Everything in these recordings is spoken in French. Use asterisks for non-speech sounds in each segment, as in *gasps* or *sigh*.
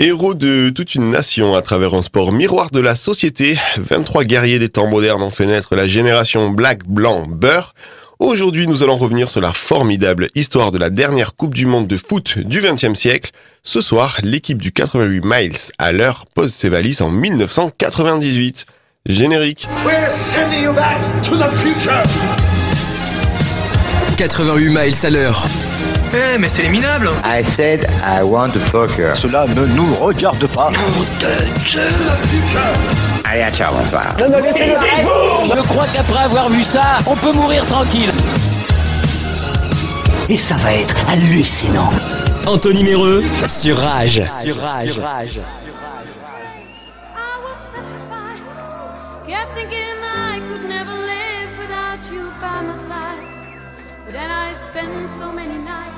Héros de toute une nation à travers un sport miroir de la société, 23 guerriers des temps modernes ont fait naître la génération black, blanc, beurre. Aujourd'hui, nous allons revenir sur la formidable histoire de la dernière Coupe du Monde de foot du XXe siècle. Ce soir, l'équipe du 88 miles à l'heure pose ses valises en 1998. Générique. 88 miles à l'heure. Eh, mais c'est les minables I said I want to fuck her. Cela ne nous regarde pas. Allez, ciao, bonsoir. Je crois qu'après avoir vu ça, on peut mourir tranquille. Et ça va être hallucinant. Anthony Méreux sur Rage. Sur rage. I was petrified. Kept thinking I could never live without you by my side. But then I spent so many nights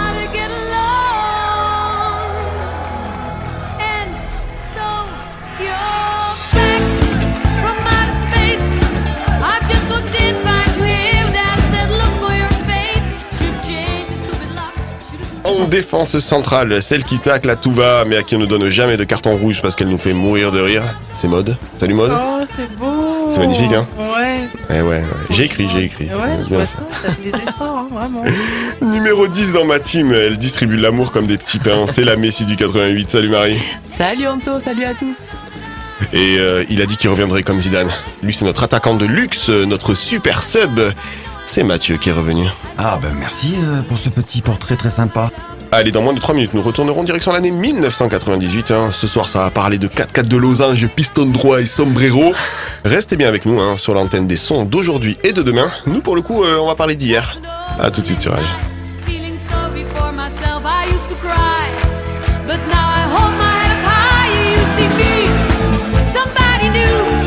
En défense centrale, celle qui tacle à tout va, mais à qui on ne donne jamais de carton rouge parce qu'elle nous fait mourir de rire. C'est Mode. Salut Mode. Oh, c'est beau. C'est magnifique, hein Ouais. Eh ouais, ouais. j'ai écrit, j'ai écrit. Ouais, Bien vois ça. ça. Fait des efforts, hein, vraiment. *laughs* Numéro 10 dans ma team, elle distribue l'amour comme des petits pains. C'est la Messi du 88. Salut Marie. Salut Anto, salut à tous. Et euh, il a dit qu'il reviendrait comme Zidane. Lui, c'est notre attaquant de luxe, notre super sub. C'est Mathieu qui est revenu. Ah ben merci euh, pour ce petit portrait très sympa. Allez, dans moins de 3 minutes, nous retournerons direction l'année 1998. hein. Ce soir, ça va parler de 4x4 de losange, piston droit et sombrero. Restez bien avec nous hein, sur l'antenne des sons d'aujourd'hui et de demain. Nous, pour le coup, euh, on va parler d'hier. À tout de suite sur Rage. Feeling sorry for myself, I used to cry. But now I hold my head up high. You see me, somebody new.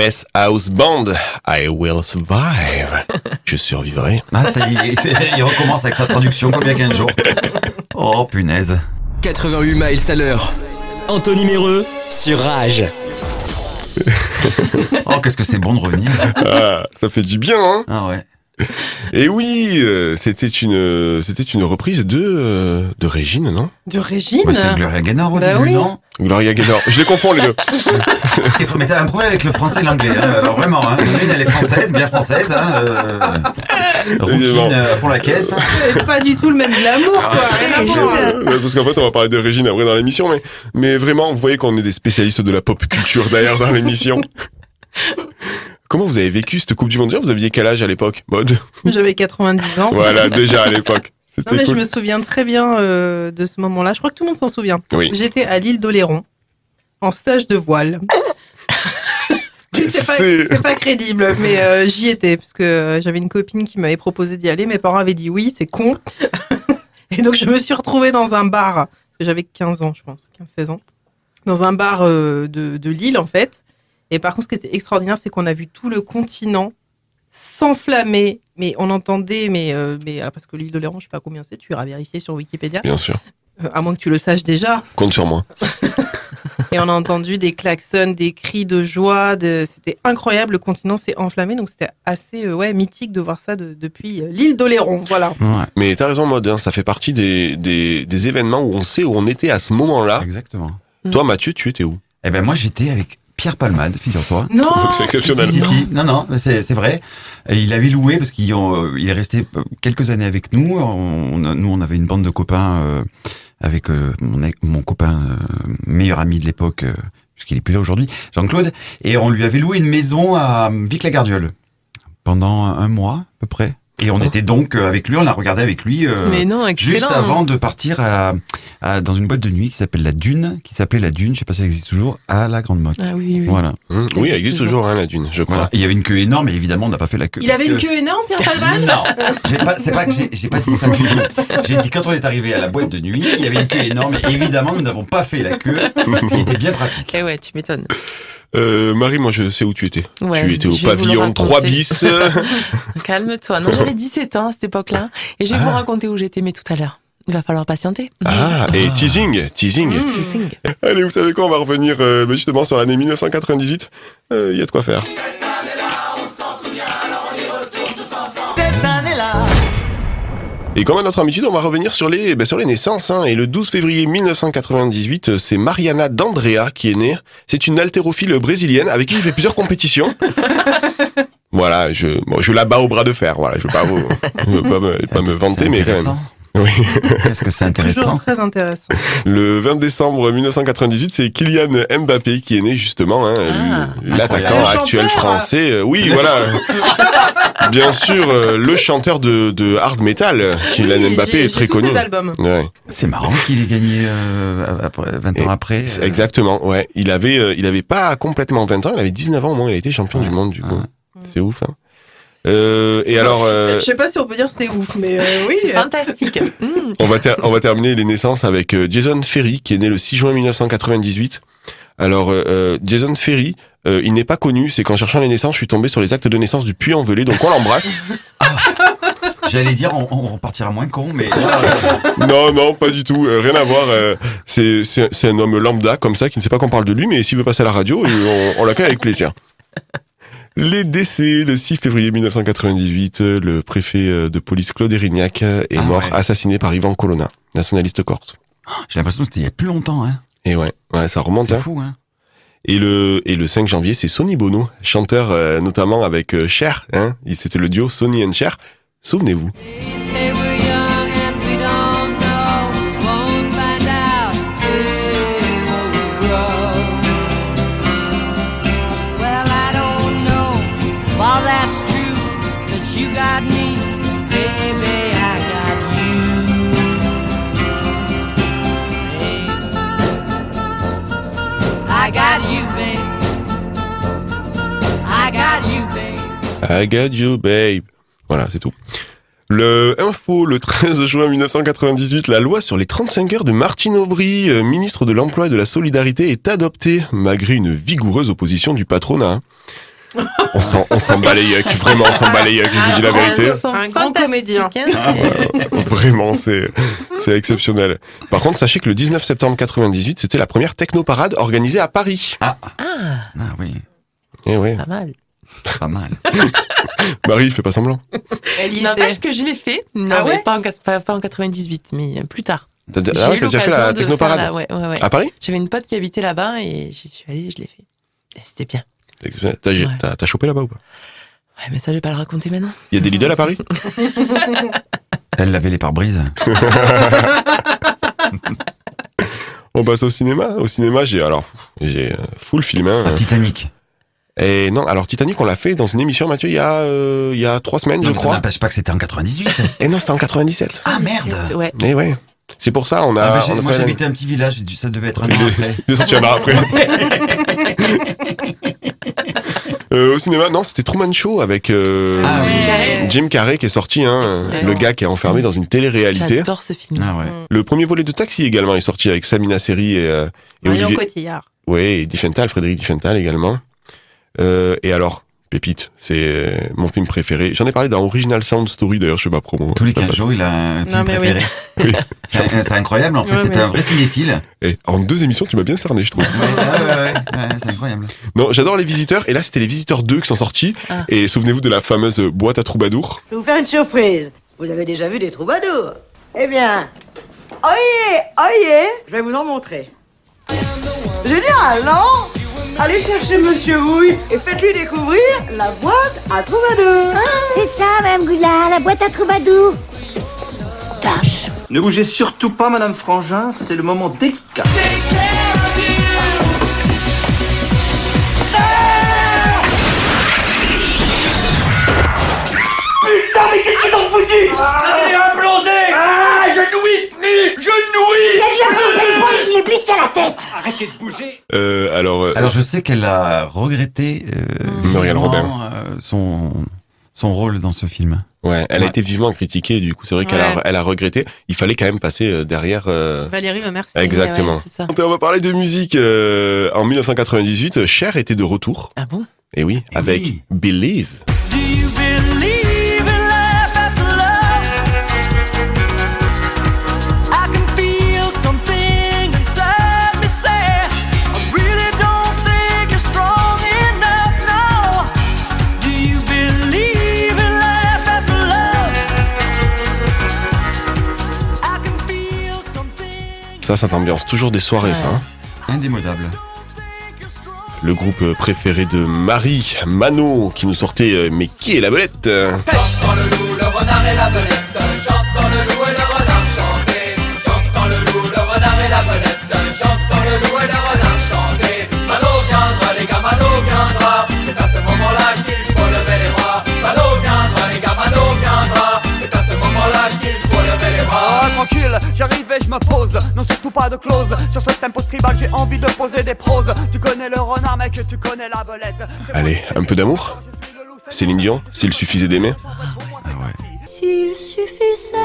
Hermès House Band, I will survive. *laughs* Je survivrai. Ah, ça y est, il recommence avec sa traduction comme il y a 15 jours. Oh, punaise. 88 miles à l'heure. Anthony Méreux sur Rage. Oh, qu'est-ce que c'est bon de revenir. Ah, ça fait du bien, hein Ah ouais. *laughs* Et oui, euh, c'était une, euh, c'était une reprise de, euh, de Régine, non? De Régine? Ouais, c'était Gloria Gaynor au Bah début, oui. non? Gloria Gaynor. Je les confonds les deux. *laughs* Mais t'as un problème avec le français et l'anglais, hein. Alors vraiment, hein. L'une, elle est française, bien française, hein. Euh... Rouquine euh, la caisse. C'est pas du tout le même glamour, quoi. Voir. Ouais, Parce qu'en fait, on va parler de Régine après dans l'émission, mais, mais vraiment, vous voyez qu'on est des spécialistes de la pop culture d'ailleurs dans l'émission. *laughs* Comment vous avez vécu cette Coupe du Monde Vous aviez quel âge à l'époque? Mode? *laughs* J'avais 90 ans. Voilà, *laughs* déjà à l'époque. Non, mais cool. je me souviens très bien euh, de ce moment-là. Je crois que tout le monde s'en souvient. Oui. J'étais à l'île d'Oléron, en stage de voile. *laughs* C'est pas, pas crédible, mais euh, j'y étais, parce que euh, j'avais une copine qui m'avait proposé d'y aller. Mes parents avaient dit oui, c'est con. Et donc je me suis retrouvée dans un bar, parce que j'avais 15 ans, je pense, 15-16 ans, dans un bar euh, de, de Lille, en fait. Et par contre, ce qui était extraordinaire, c'est qu'on a vu tout le continent s'enflammer. Mais on entendait, mais, euh, mais alors, parce que l'île d'Oléron, je sais pas combien c'est, tu iras vérifier sur Wikipédia, Bien sûr. euh, à moins que tu le saches déjà. Compte sur moi. *laughs* Et on a entendu des klaxons, des cris de joie. De... C'était incroyable. Le continent s'est enflammé. Donc c'était assez euh, ouais, mythique de voir ça de- depuis l'île d'Oléron. Voilà. Ouais, Mais t'as raison, Mode. hein, ça fait partie des, des, des événements où on sait où on était à ce moment-là. exactement. Toi, Mathieu, tu étais où? Eh ben, moi, j'étais avec Pierre Palmade, figure-toi. Non C'est exceptionnel. si, si, si. Non, non, c'est vrai. Et il avait loué parce qu'il euh, est resté quelques années avec nous. On, nous, on avait une bande de copains euh, avec euh, mon, copain euh, meilleur ami de l'époque, euh, puisqu'il est plus là aujourd'hui, Jean-Claude. Et on lui avait loué une maison à Vic-la-Gardiole pendant un mois à peu près. Et on était donc euh, avec lui, on a regardé avec lui euh, Mais non, excellent. juste avant de partir à, à- dans une boîte de nuit qui s'appelle la Dune, qui s'appelait la Dune, je sais pas si elle existe toujours, à la Grande Motte. Ah oui, oui. Voilà. Hum, Oui, elle existe toujours, hein, la dune, je crois. Voilà. Il y avait une queue énorme et évidemment, on n'a pas fait la queue. Il parce avait une que- queue énorme, Pierre Palman Non, pas, c'est pas que j'ai, j'ai pas dit ça du tout. J'ai dit quand on est arrivé à la boîte de nuit, il y avait une queue énorme et évidemment, nous n'avons pas fait la queue, ce qui était bien pratique. Eh ouais, tu m'étonnes. Euh, Marie, moi, je sais où tu étais. Ouais, tu étais au pavillon raconter. 3 bis. *laughs* Calme-toi. Non, j'avais 17 ans à cette époque-là. Et je vais Ah. vous raconter où j'étais, mais tout à l'heure. Il va falloir patienter. ah, et teasing, teasing. Mmh. Teasing. Allez, vous savez quoi, on va revenir euh, bah, justement sur l'année 1998. Il y a de quoi faire. Et comme à notre habitude, on va revenir sur les, bah, sur les naissances. Hein. Et le 12 février 1998, euh, c'est Mariana D'Andrea qui est née. C'est une haltérophile brésilienne avec qui j'ai fait plusieurs compétitions. *laughs* voilà, je, bon, je la bats au bras de fer. Voilà, je veux pas vous, je veux pas me, pas me vanter, mais quand même. Oui. *laughs* Qu'est-ce que c'est intéressant Toujours très intéressant. Le 20 décembre 1998, c'est Kylian Mbappé qui est né justement, hein, Ah. le- l'attaquant actuel français. Euh, Oui, voilà. *laughs* Bien sûr, euh, le chanteur de, de hard metal, Kylian Oui, Mbappé, est très connu. Ouais, C'est marrant qu'il ait gagné euh, après, 20 ans Et- après. c'est euh, exactement. Ouais, il avait, euh, il avait pas complètement 20 ans, il avait 19 ans au moins. Il a été champion du monde du coup. C'est ouf. Hein. Euh, et alors, euh, Je sais pas si on peut dire que c'est ouf, mais euh, *laughs* oui. C'est fantastique. *laughs* Mmh. On va, ter- on va terminer les naissances avec euh, Jason Ferry, qui est né le 6 juin 1998. Alors, euh, euh, Jason Ferry, euh, il n'est pas connu, c'est qu'en cherchant les naissances, je suis tombé sur les actes de naissance du Puy-en-Velay, donc on l'embrasse. *laughs* J'allais dire, on, on repartira moins con, mais non, non, pas du tout, euh, rien à voir. euh, c'est c'est- c'est un homme lambda, comme ça, qui ne sait pas qu'on parle de lui, mais s'il veut passer à la radio, on, on l'accueille avec plaisir. Les décès, le 6 février 1998, euh, le préfet euh, de police Claude Erignac est Ah mort, ouais. assassiné par Ivan Colonna, nationaliste corse. j'ai l'impression que c'était il y a plus longtemps. Hein. Et ouais, ouais ça remonte. C'est hein. fou. Hein. Et le, et le 5 janvier, c'est Sonny Bono, chanteur euh, notamment avec euh, Cher. Hein, c'était le duo Sonny and Cher. Souvenez-vous. I got you, babe. Voilà, c'est tout. Le info, le 13 juin 1998, la loi sur les 35 heures de Martine Aubry, euh, ministre de l'Emploi et de la Solidarité, est adoptée, malgré une vigoureuse opposition du patronat. *laughs* On s'en, on s'en bat les yucks, vraiment on s'en bat les yucks, je vous dis la vérité. Un grand comédien. hein, Vraiment, c'est, c'est exceptionnel. Par contre, sachez que le 19 septembre 98, c'était la première technoparade organisée à Paris. Ah, Ah oui, Eh ouais, pas mal. Pas mal. *laughs* Marie, fais pas semblant. N'empêche que je l'ai fait. Non, Ah ouais mais pas, en, pas, pas en 98, mais plus tard. T'as, ah ouais, déjà fait la de technoparade la- ouais, ouais, ouais. À Paris? J'avais une pote qui habitait là-bas et j'y suis allée, je l'ai fait. Et c'était bien. C'est exceptionnel. T'as, Ouais. t'as- t'as chopé là-bas ou pas? Ouais, mais ça, je vais pas le raconter maintenant. Il y a des Lidl à Paris? *laughs* Elle lavait les pare-brises. *laughs* On passe au cinéma. Au cinéma, j'ai alors j'ai euh, full film. Hein. Ah, Titanic. Et non, alors Titanic, on l'a fait dans une émission, Mathieu, il y a euh, il y a trois semaines, Non, je mais crois. n'empêche pas que c'était en 98. Et non, c'était en 97. Ah merde Ouais. Et ouais. C'est pour ça, on a. Ah, bah, on a Moi j'habitais un petit village, ça devait être un an après. Sorti un an après. Euh, au cinéma, non, c'était Truman Show avec euh, Ah oui. Jim Carrey. Jim Carrey qui est sorti, hein, le gars qui est enfermé dans une télé-réalité. J'adore ce film. Ah ouais. Le premier volet de Taxi également est sorti avec Samina Seri et, euh, et Marion Olivier. Cotillard. Ouais, et Diffenthal, Frédéric Diffenthal également. Euh, et alors, Pépite, c'est mon film préféré. J'en ai parlé dans Original Sound Story, d'ailleurs, je fais ma promo. Tous les 15 jours, il a un film Non, mais oui. préféré. *laughs* Oui. C'est c'est incroyable, en fait, Ouais, mais- un vrai cinéphile. Et en deux émissions, tu m'as bien cerné, je trouve. Ouais, ouais, ouais, ouais, ouais, c'est incroyable. non, j'adore les visiteurs. Et là, c'était les visiteurs 2 qui sont sortis. Ah. Et souvenez-vous de la fameuse boîte à troubadour. Je vais vous faire une surprise. Vous avez déjà vu des troubadours? Eh bien, oyez, oyez, je vais vous en montrer. Génial, non? Allez chercher Monsieur Houille et faites-lui découvrir la boîte à troubadours. C'est ça, Madame Goulard, la boîte à troubadour. Ne bougez surtout pas, Madame Frangin, c'est le moment délicat. Putain, mais qu'est-ce qu'ils ont foutu? Allez, implosé Ah, je nouis plus Je nouis Il a dû une belle pointe, il est blessé à la tête. Arrêtez de bouger Euh, alors, euh, Alors je sais qu'elle a regretté euh, Muriel vivement, Robin. euh, son, son rôle dans ce film. ouais, elle a Ouais. été vivement critiquée. Du coup, c'est vrai qu'elle Ouais. a, elle a regretté. Il fallait quand même passer euh, derrière. euh, Valérie Le Mercier. Exactement. Ouais, ça. On va parler de musique. euh, en 1998, Cher était de retour. Ah bon? Et oui, Eh avec oui. Believe. Ça, ça t'ambiance toujours des soirées, Ouais. ça. hein Indémodable. Le groupe préféré de Marie, Mano, qui nous sortait euh, Mais qui est la belette? Ah, tranquille, j'arrive et je me pose. Non, surtout pas de clause. Sur ce tempo tribal, j'ai envie de poser des proses. Tu connais le renard, mec, tu connais la belette. Allez, un peu d'amour Céline Dion, s'il suffisait d'aimer. Ah ouais. S'il suffisait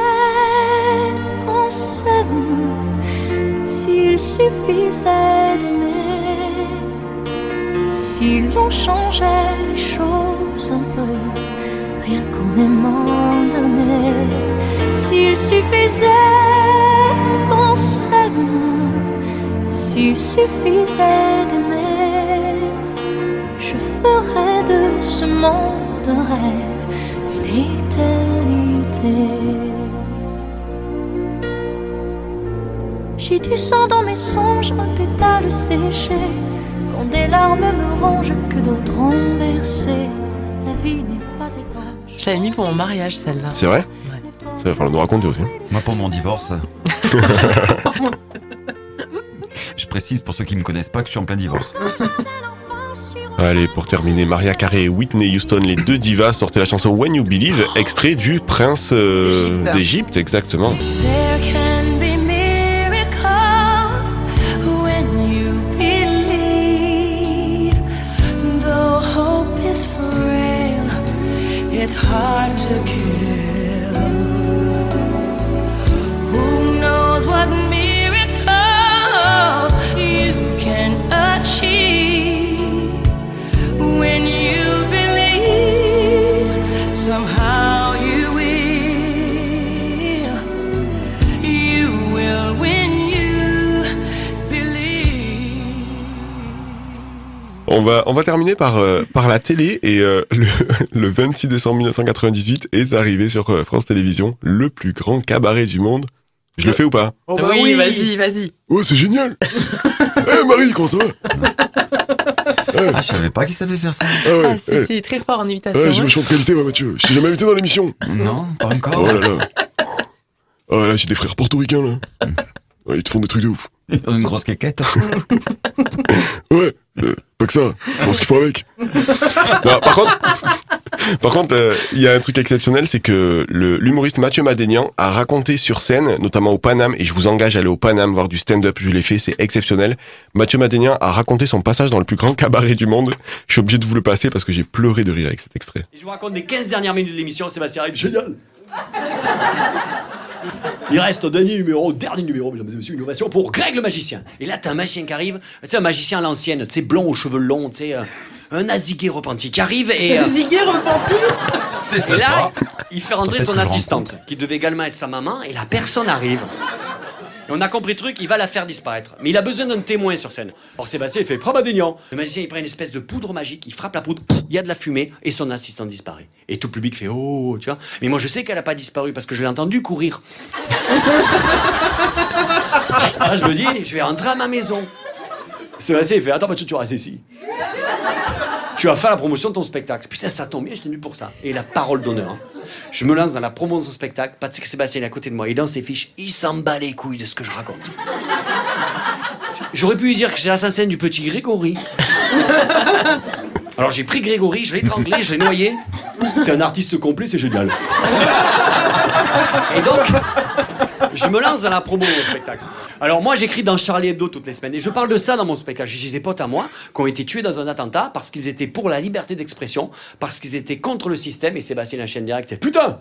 qu'on s'aime, s'il suffisait d'aimer, si l'on changeait les choses un peu, rien s'il suffisait qu'on s'aime, s'il suffisait d'aimer, je ferais de ce monde un rêve, une éternité. J'ai du sang dans mes songes, un pétale séché. Quand des larmes me rongent, que d'autres ont. La vie. Je l'avais mis pour mon mariage, celle-là. C'est vrai Ça va falloir nous raconter aussi. Moi pour mon divorce. *laughs* je précise pour ceux qui me connaissent pas que je suis en plein divorce. Allez, pour terminer, Maria Carey et Whitney Houston, les deux divas, sortaient la chanson When You Believe, extrait du Prince euh, D'Égypte. d'Égypte, exactement. took you On va, on va terminer par, euh, par la télé et euh, *laughs* le, le 26 décembre 1998 est arrivé sur euh, France Télévisions le plus grand cabaret du monde. Je le fais ou pas? Oh bah oui, oui. vas-y, vas-y. Oh, c'est génial *laughs* Eh Marie, comment ça va? Ah, je savais pas qu'il savait faire ça. Ah ouais, Ah, c'est eh. c'est très fort en imitation. Ouais, j'ai hein. vachement de qualité, moi, Mathieu. Je t'ai jamais invité dans l'émission. Non, pas encore. Oh là là. Oh là, j'ai des frères portoricains, là. Ouais, ils te font des trucs de ouf. Dans une grosse quéquette. *laughs* Ouais, euh, pas que ça. Je pense qu'il faut avec. Non, par contre, par contre, euh, il y a un truc exceptionnel, c'est que l'humoriste Mathieu Madénian a raconté sur scène, notamment au Paname, et je vous engage à aller au Paname voir du stand-up, je l'ai fait, c'est exceptionnel. Mathieu Madénian a raconté son passage dans le plus grand cabaret du monde. Je suis obligé de vous le passer parce que j'ai pleuré de rire avec cet extrait. Et je vous raconte les 15 dernières minutes de l'émission, Sébastien Rey, génial Il reste au dernier numéro, dernier numéro, mesdames et messieurs, une ovation pour Greg le magicien. Et là, t'as un magicien qui arrive, tu sais, un magicien à l'ancienne, tu sais, blond aux cheveux longs, tu sais, euh, un azigué repenti qui arrive et... euh, repenti. et là, il fait rentrer son assistante, qui devait également être sa maman, et la personne arrive. Et on a compris le truc, il va la faire disparaître. Mais il a besoin d'un témoin sur scène. Alors Sébastien, il fait Prabadénian. Le magicien, il prend une espèce de poudre magique, il frappe la poudre, il y a de la fumée, et son assistant disparaît. Et tout le public fait Oh, tu vois. Mais moi, je sais qu'elle a pas disparu parce que je l'ai entendu courir. *laughs* Là, je me dis, je vais rentrer à ma maison. Sébastien, il fait Attends, Mathieu, tu restes ici. Tu vas faire la promotion de ton spectacle. Putain, ça tombe bien, je t'ai venu pour ça. Et la parole d'honneur. hein. Je me lance dans la promo de son spectacle. Patrick Sébastien est à côté de moi. Il dans ses fiches. Il s'en bat les couilles de ce que je raconte. J'aurais pu lui dire que j'ai l'assassin du petit Grégory. Alors j'ai pris Grégory, je l'ai étranglé, je l'ai noyé. T'es un artiste complet, c'est génial. Et donc, je me lance dans la promo de mon spectacle. Alors moi j'écris dans Charlie Hebdo toutes les semaines et je parle de ça dans mon spectacle. J'ai des potes à moi qui ont été tués dans un attentat parce qu'ils étaient pour la liberté d'expression, parce qu'ils étaient contre le système et Sébastien la chaîne direct c'est putain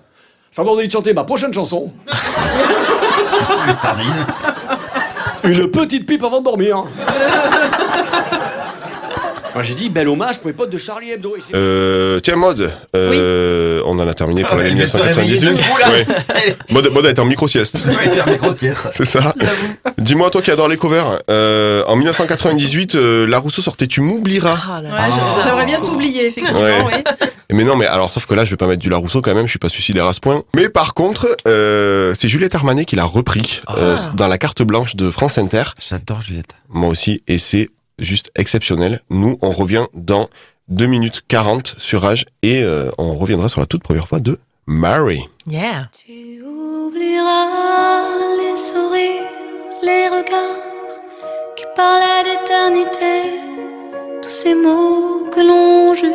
ça m'a donné de chanter ma prochaine chanson. *laughs* Les sardines. Une petite pipe avant de dormir. Moi j'ai dit bel hommage pour les potes de Charlie Hebdo. Euh, tiens, Mode, euh, on en a terminé pour Ah l'année se réveiller 1998. debout, là. Ouais. *laughs* Mode, Mode est en micro-sieste. Ouais, *laughs* c'est ça. Dis-moi, toi qui adore les covers, euh, en 1998, euh, La Rousseau sortait Tu m'oublieras. Ah J'aimerais bien t'oublier, effectivement, Ouais. oui. *laughs* Mais non, mais alors, sauf que là, je vais pas mettre du Larousseau quand même, je suis pas suicidaire à ce point. Mais par contre, euh, c'est Juliette Armanet qui l'a repris euh, dans la carte blanche de France Inter. J'adore Juliette. Moi aussi, et c'est juste exceptionnel. Nous, on revient dans 2 minutes 40 sur Rage et euh, on reviendra sur la toute première fois de Mary. Yeah. Tu oublieras les sourires, les regards qui parlaient d'éternité, tous ces mots que l'on jure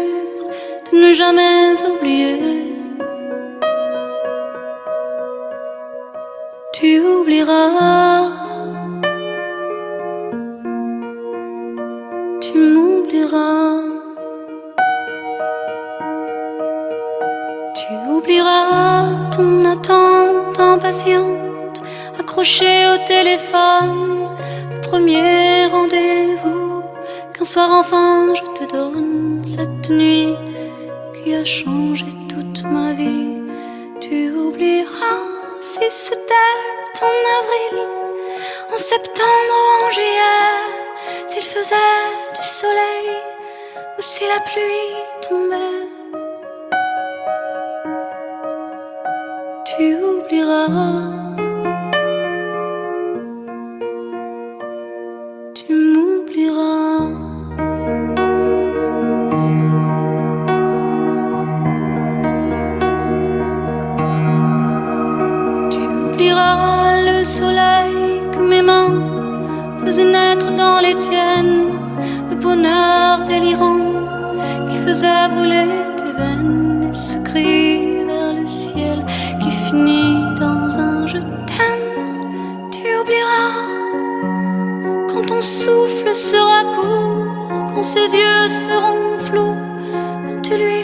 de ne jamais oublier. Tu oublieras, tu m'oublieras. Tu oublieras ton attente impatiente, accrochée au téléphone, le premier rendez-vous qu'un soir enfin je te donne cette nuit qui a changé toute ma vie. Tu oublieras si c'était en avril, en septembre ou en juillet, s'il faisait du soleil ou si la pluie tombait. tu oublieras. Tu m'oublieras. Faisaient naître dans les tiennes, le bonheur délirant qui faisait brûler tes veines et ce cri vers le ciel qui finit dans un je t'aime. Tu oublieras quand ton souffle sera court, quand ses yeux seront flous, quand tu lui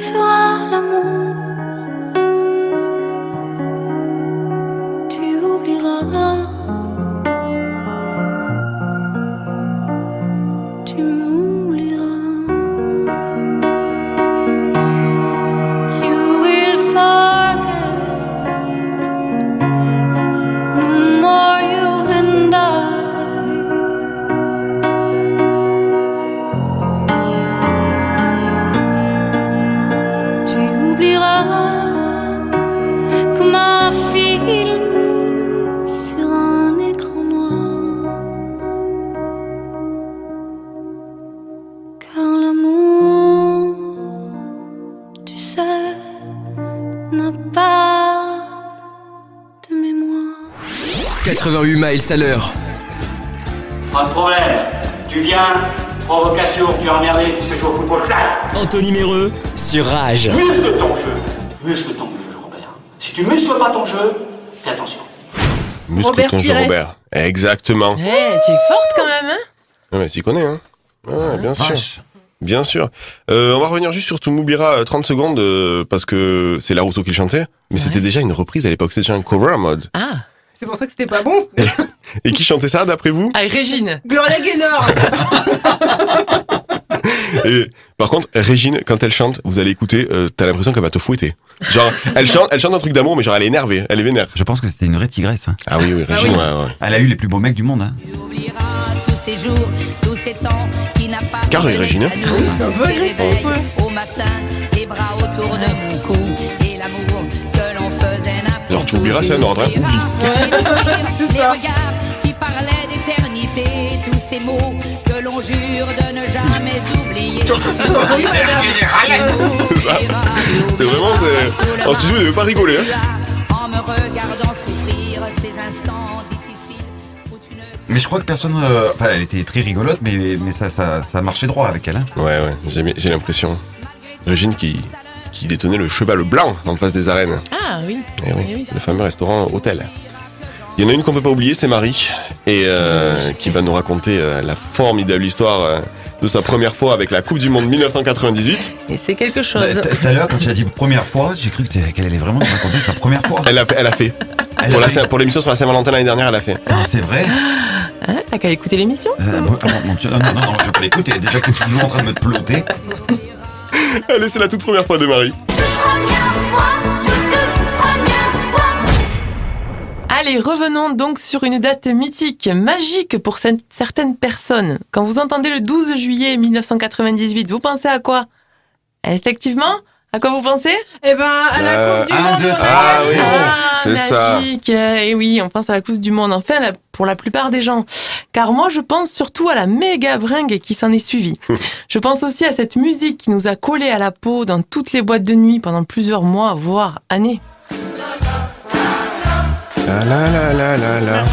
88 miles à l'heure. Pas de problème. Tu viens, provocation, tu es emmerdé, tu sais jouer au football. Anthony Méreux sur Rage. Muscle ton jeu. Muscle ton jeu, Robert. Si tu muscles pas ton jeu, fais attention. Muscle Robert ton jeu, Pires. Robert. Exactement. Eh, tu es forte quand même, hein Ouais, mais tu connais, hein Ouais, bien sûr. Vache. Bien sûr. Euh, on va revenir juste sur Toumoubira euh, 30 secondes euh, parce que c'est Larousseau qui le chantait, mais c'était déjà une reprise à l'époque, c'était déjà un cover en mode. Ah. C'est pour ça que c'était pas bon. Et qui chantait ça d'après vous? Ah, Régine. Gloria Gaynor. *laughs* Et par contre, Régine, quand elle chante, vous allez écouter, euh, t'as l'impression qu'elle va te fouetter. Genre, elle chante, elle chante un truc d'amour, mais genre elle est énervée, elle est vénère. Je pense que c'était une vraie tigresse. hein. Ah oui, oui, Régine, oui. ouais, ouais. Elle a eu les plus beaux mecs du monde. Hein. tous ces jours, tous ces temps qui n'a pas Carré, donné Régine. c'est un peu agressif, ouais. Au matin, les bras autour de mon cou tu oublieras, c'est un ordre, hein. Oublie. c'est Les ça. regards qui parlaient d'éternité, tous ces mots que l'on jure de ne jamais oublier. C'est ça. C'est vraiment, c'est. En studio, vous devez pas rigoler, hein. En me regardant souffrir ces instants difficiles où tu ne Mais je crois que personne. euh, Enfin, elle était très rigolote, mais, mais ça, ça, ça marchait droit avec elle. Hein. Ouais, ouais, j'ai j'ai l'impression. Régine qui, qui détenait le cheval blanc en face des arènes. Ah oui. Eh oui, Eh oui, le fameux restaurant hôtel. Il y en a une qu'on peut pas oublier, c'est Marie, et euh, qui va nous raconter euh, la formidable histoire euh, de sa première fois avec la Coupe du Monde 1998. Et c'est quelque Bah, chose. Tout à l'heure, quand tu as dit première fois, j'ai cru qu'elle allait vraiment nous raconter sa première fois. Elle a fait, elle a fait. Elle pour a la fait. Saint- pour l'émission sur la Saint-Valentin l'année dernière, elle a fait. Ah, c'est vrai Hein, T'as qu'à écouter l'émission Euh, bon, ah, non, non, non, je vais pas l'écouter. Déjà que tu es toujours en train de me ploter. *laughs* Allez, c'est la toute première fois de Marie. Allez, revenons donc sur une date mythique, magique pour certaines personnes. Quand vous entendez le 12 juillet 1998, vous pensez à quoi? Effectivement, à quoi vous pensez? Eh ben, à la Euh, Coupe du Monde. deux. Ah oui, Ah, c'est ça. magique. Et oui, on pense à la Coupe du Monde. Enfin, pour la plupart des gens. Car moi, je pense surtout à la méga bringue qui s'en est suivie. *laughs* je pense aussi à cette musique qui nous a collé à la peau dans toutes les boîtes de nuit pendant plusieurs mois, voire années. La la la la la la.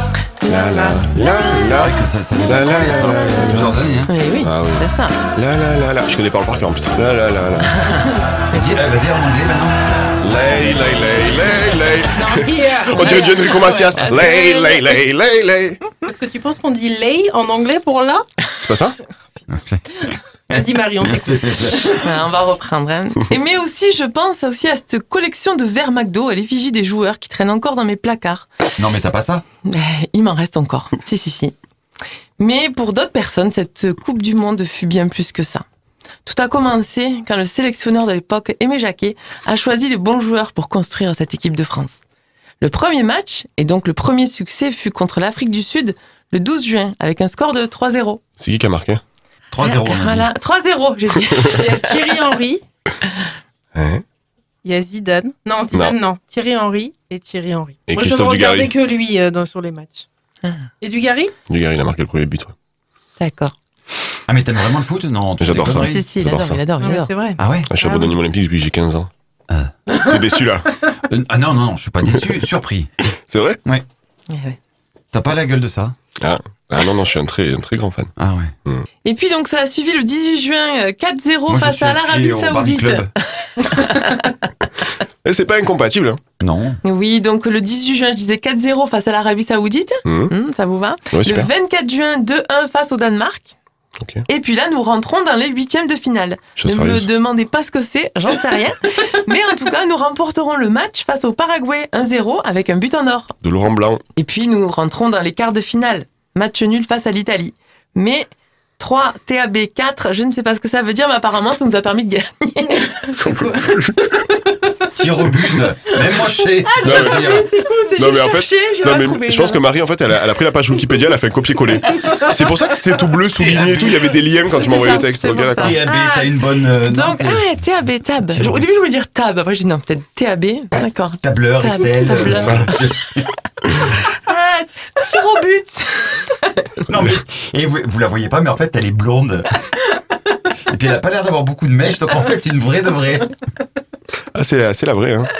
La la la C'est la. vrai que ça, ça nous La, a la, collé la, pendant la, la, plusieurs années. Hein. Oui, oui, Ah oui. c'est ça. La la la la. Je connais pas le par cœur en plus. La la la la. *laughs* Vas-y, euh, vas-y en anglais maintenant. Lay lay lay lay lay. Yeah. On dirait du Enrico Macias. Lay lay lay lay lay. Est-ce que tu penses qu'on dit lay en anglais pour là? C'est pas ça? *laughs* Vas-y, Marie, on t'écoute. *laughs* On va reprendre. hein. Et mais aussi, je pense aussi à cette collection de verres McDo à l'effigie des joueurs qui traînent encore dans mes placards. Non, mais t'as pas ça? Ben, il m'en reste encore. si, si, si. Mais pour d'autres personnes, cette Coupe du Monde fut bien plus que ça. Tout a commencé quand le sélectionneur de l'époque, Aimé Jacquet, a choisi les bons joueurs pour construire cette équipe de France. Le premier match, et donc le premier succès, fut contre l'Afrique du Sud le 12 juin, avec un score de 3-0. C'est qui qui a marqué? 3-0, on a dit. Voilà, 3-0, j'ai dit. *laughs* Il y a Thierry Henry, Hein il y a Zidane. Non, Zidane, non. Thierry Henry et Thierry Henry. Et Moi, je Christophe ne regardais Dugarry. que lui euh, dans, sur les matchs. Ah. Et Dugarry? Dugarry, il a marqué le premier but. ouais. D'accord. Ah, mais t'aimes vraiment le foot? Non, J'adore ça. Si, si, il J'adore adore, ça. il adore, mais adore. c'est vrai. Ah ouais? Ah, je suis Ah abonné oui. olympique depuis que j'ai 15 ans. Ah. T'es déçu là? Euh, Ah non, non, non, je suis pas déçu, *laughs* surpris. C'est vrai? Ouais, ouais. T'as pas la gueule de ça? Ah. ah non, non, je suis un très, un très grand fan. Ah ouais. Et puis donc ça a suivi le 18 juin euh, 4-0 Moi, je face à l'Arabie Saoudite. *laughs* Et c'est pas incompatible. Hein. Non. Oui, donc le 18 juin, je disais 4-0 face à l'Arabie Saoudite. Mhm. Hum, ça vous va? Ouais, Le super. 24 juin, 2-1 face au Danemark. Et puis là, nous rentrons dans les huitièmes de finale. Chose ne me demandez pas ce que c'est, j'en sais rien. *laughs* Mais en tout cas, nous remporterons le match face au Paraguay 1-0 avec un but en or. De Laurent Blanc. Et puis nous rentrons dans les quarts de finale. Match nul face à l'Italie. Mais 3 TAB 4, je ne sais pas ce que ça veut dire, mais apparemment ça nous a permis de gagner. *laughs* *laughs* Tir au but. Même moi, je sais. Ah, Non, mais- Non, en fait, cherché, non, mais trouvé. je pense que Marie, en fait, elle a, elle a pris la page Wikipédia, elle a fait copier-coller. C'est pour ça que c'était tout bleu, souligné et tout. Il y avait des liens quand tu m'envoyais le texte. c'est Ok, pour ça. d'accord. TAB, Ah. t'as une bonne. euh, non, Donc, ah ouais, TAB, tab. Au début, je voulais dire tab. Après, j'ai dit non, peut-être TAB. D'accord. Tableur, Tab- Excel. tableur. euh, Ah, tir au but. Non, mais et vous, vous la voyez pas, mais en fait, elle est blonde. Et puis, elle a pas l'air d'avoir beaucoup de mèches, donc en fait, c'est une vraie de vraie. Ah, c'est la, c'est la vraie. Hein. *laughs*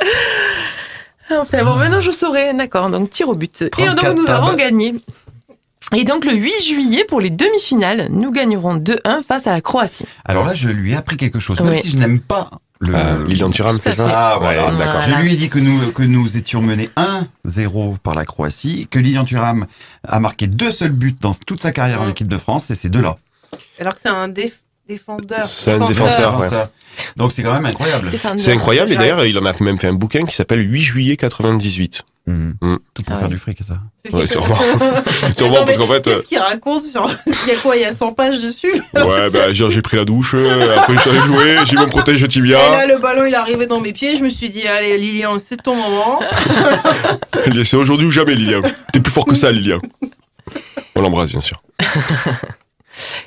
Enfin bon, maintenant je saurai, d'accord, donc tir au but. Et 34 donc nous avons gagné. Et donc le 8 juillet, pour les demi-finales, nous gagnerons 2-1 face à la Croatie. Alors là, je lui ai appris quelque chose, même Oui. si je n'aime pas le. Ah, Lilian Thuram, Tout à c'est ça. Ah, voilà. Ouais, d'accord. Je lui ai dit que nous, que nous étions menés 1-0 par la Croatie, que Lilian Thuram a marqué deux seuls buts dans toute sa carrière en équipe de France, et c'est deux-là. Alors que c'est un déf- défendeur. C'est un défenseur, ouais. Donc c'est quand même incroyable. C'est incroyable et d'ailleurs il en a même fait un bouquin qui s'appelle 8 juillet 98. Mhm. Mm. Tout pour Ah faire ouais. du fric, ça. Ouais, sûrement. Sûrement *laughs* non, parce qu'en fait. euh, Qu'est-ce qu'il raconte sur. *laughs* Il y a quoi? Il y a 100 pages dessus? Ouais, bah genre j'ai pris la douche, euh, après je suis allé jouer, j'ai mis mon protège Et tibia. là, le ballon, il est arrivé dans mes pieds. Je me suis dit, allez, Lilian, c'est ton moment. *laughs* C'est aujourd'hui ou jamais Lilian. T'es plus fort que ça Lilian. On l'embrasse bien sûr.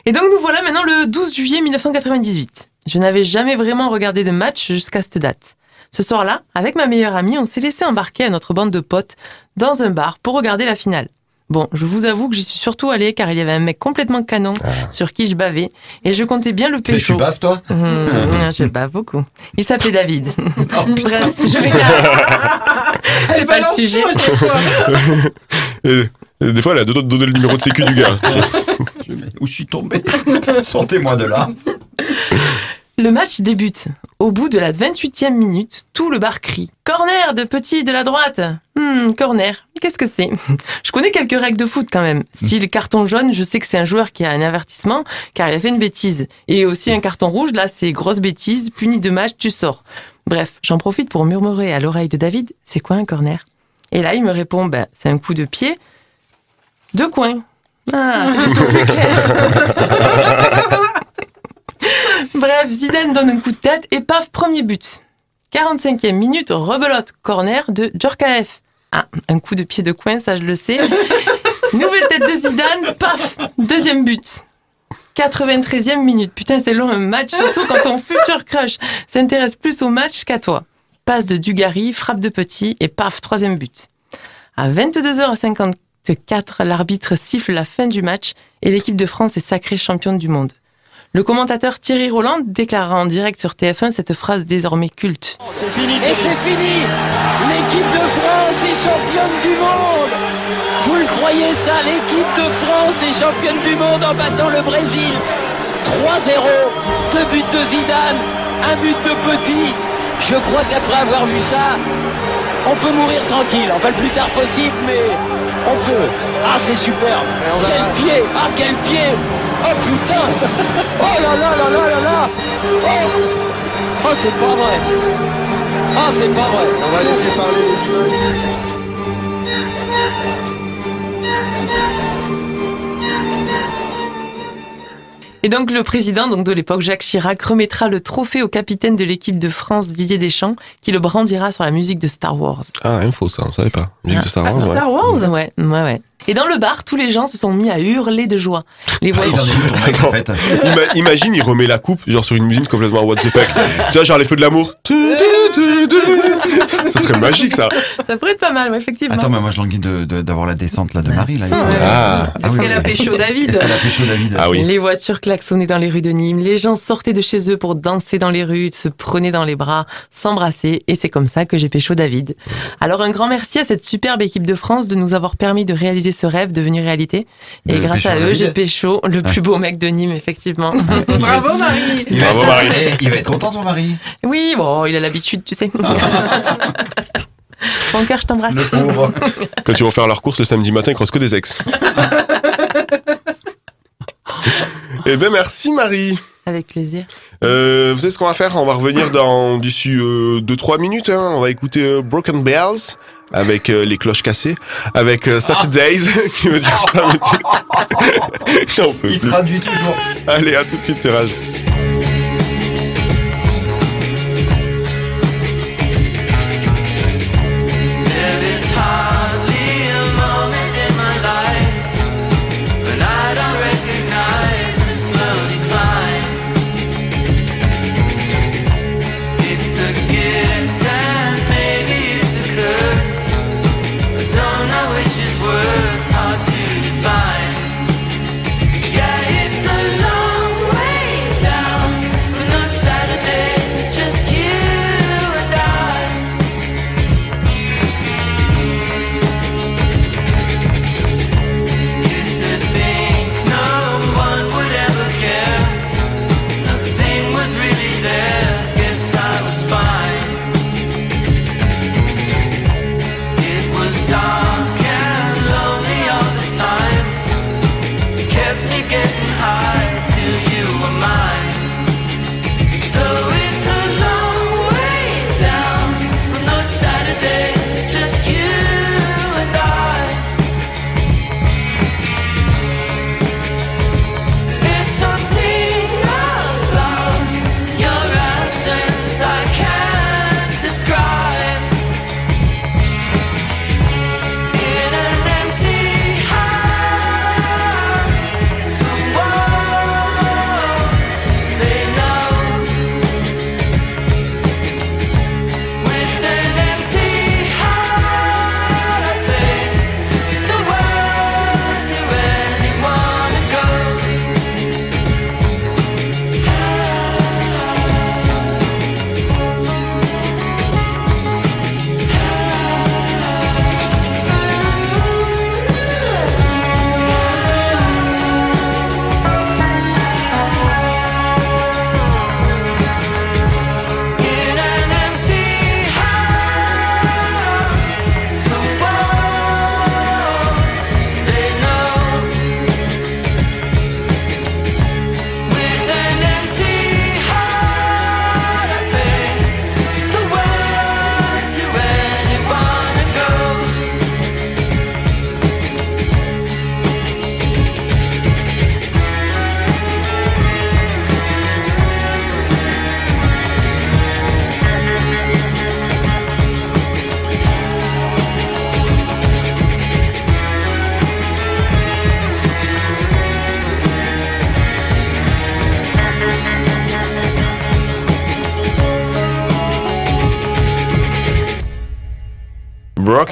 Et donc nous voilà maintenant le 12 juillet 1998. Je n'avais jamais vraiment regardé de match jusqu'à cette date. Ce soir-là, avec ma meilleure amie, on s'est laissé embarquer à notre bande de potes dans un bar pour regarder la finale. Bon, je vous avoue que j'y suis surtout allée car il y avait un mec complètement canon sur qui je bavais et je comptais bien le Mais pécho. tu baves, toi Mmh, je bave beaucoup. Il s'appelait David. Bref, je vais... C'est pas le sujet. *laughs* Et, et des fois elle a deux doigts de donner le numéro de sécu du gars. *laughs* Où je suis tombé *laughs* Sortez-moi de là. Le match débute. Au bout de la 28e minute, tout le bar crie Corner de petit de la droite Hmm, corner. Qu'est-ce que c'est? Je connais quelques règles de foot quand même. Style carton jaune, je sais que c'est un joueur qui a un avertissement car il a fait une bêtise. Et aussi un carton rouge, là c'est grosse bêtise, puni de match, tu sors. Bref, j'en profite pour murmurer à l'oreille de David C'est quoi un corner? Et là il me répond ben, C'est un coup de pied de coin. Ah, c'est plus. *laughs* Bref, Zidane donne un coup de tête et paf, premier but. 45e minute, rebelote, corner de Djorkaeff. Ah, un coup de pied de coin, ça je le sais. *laughs* Nouvelle tête de Zidane, paf, deuxième but. 93e minute, putain c'est long un match, surtout quand ton futur crush s'intéresse plus au match qu'à toi. Passe de Dugarry, frappe de petit et paf, troisième but. À 22h54, l'arbitre siffle la fin du match et l'équipe de France est sacrée championne du monde. Le commentateur Thierry Roland déclarera en direct sur TF1 cette phrase désormais culte. Fini. Et c'est fini. L'équipe de France est championne du monde. Vous le croyez ça L'équipe de France est championne du monde en battant le Brésil. 3-0. Deux buts de Zidane. Un but de Petit. Je crois qu'après avoir vu ça, on peut mourir tranquille. Enfin, le plus tard possible, mais on peut. Ah, c'est superbe. Quel pied. Ah, quel pied. Oh putain. *laughs* Oh là là là là là là. Oh. Oh, c'est pas vrai. Ah, c'est pas vrai. On va laisser parler Et donc le président donc de l'époque, Jacques Chirac, remettra le trophée au capitaine de l'équipe de France, Didier Deschamps, qui le brandira sur la musique de Star Wars. Ah, info ça, on savait pas. Musique de Star Ah, Wars, ouais. Star Wars Ouais, ouais, ouais. Et dans le bar, tous les gens se sont mis à hurler de joie. Les Ah, Attends, ima- imagine, il remet la coupe, genre sur une musique complètement what the fuck. tu vois, genre les feux de l'amour. Ça serait magique, ça. Ça pourrait être pas mal, effectivement. Attends, mais moi je languis de- de- d'avoir la descente là de Marie. Là, Il faut- ouais. Ah. Ah oui, qu'elle a oui. pécho David Est-ce qu'elle a pécho David Ah oui. Les voitures klaxonnaient dans les rues de Nîmes, les gens sortaient de chez eux pour danser dans les rues, se prenaient dans les bras, s'embrasser, et c'est comme ça que j'ai pécho David. Alors un grand merci à cette superbe équipe de France de nous avoir permis de réaliser ce rêve devenu réalité. Et De grâce à eux, j'ai pécho le plus beau mec de Nîmes, effectivement. *laughs* Bravo Marie Il va, Bravo, être, Marie. il va être content ton mari. Oui, bon, il a l'habitude, tu sais. *laughs* Mon cœur, je t'embrasse. Le pauvre. Quand ils vont faire leurs courses le samedi matin, ils croisent que des ex. *laughs* eh ben merci Marie. Avec plaisir. Euh, vous savez ce qu'on va faire? On va revenir dans d'ici 2-3 minutes. hein. On va écouter euh, Broken Bells avec euh, les cloches cassées, avec euh, Saturdays *laughs* qui veut dire *laughs* J'en peux Il plus. traduit toujours. Allez, à tout de suite, c'est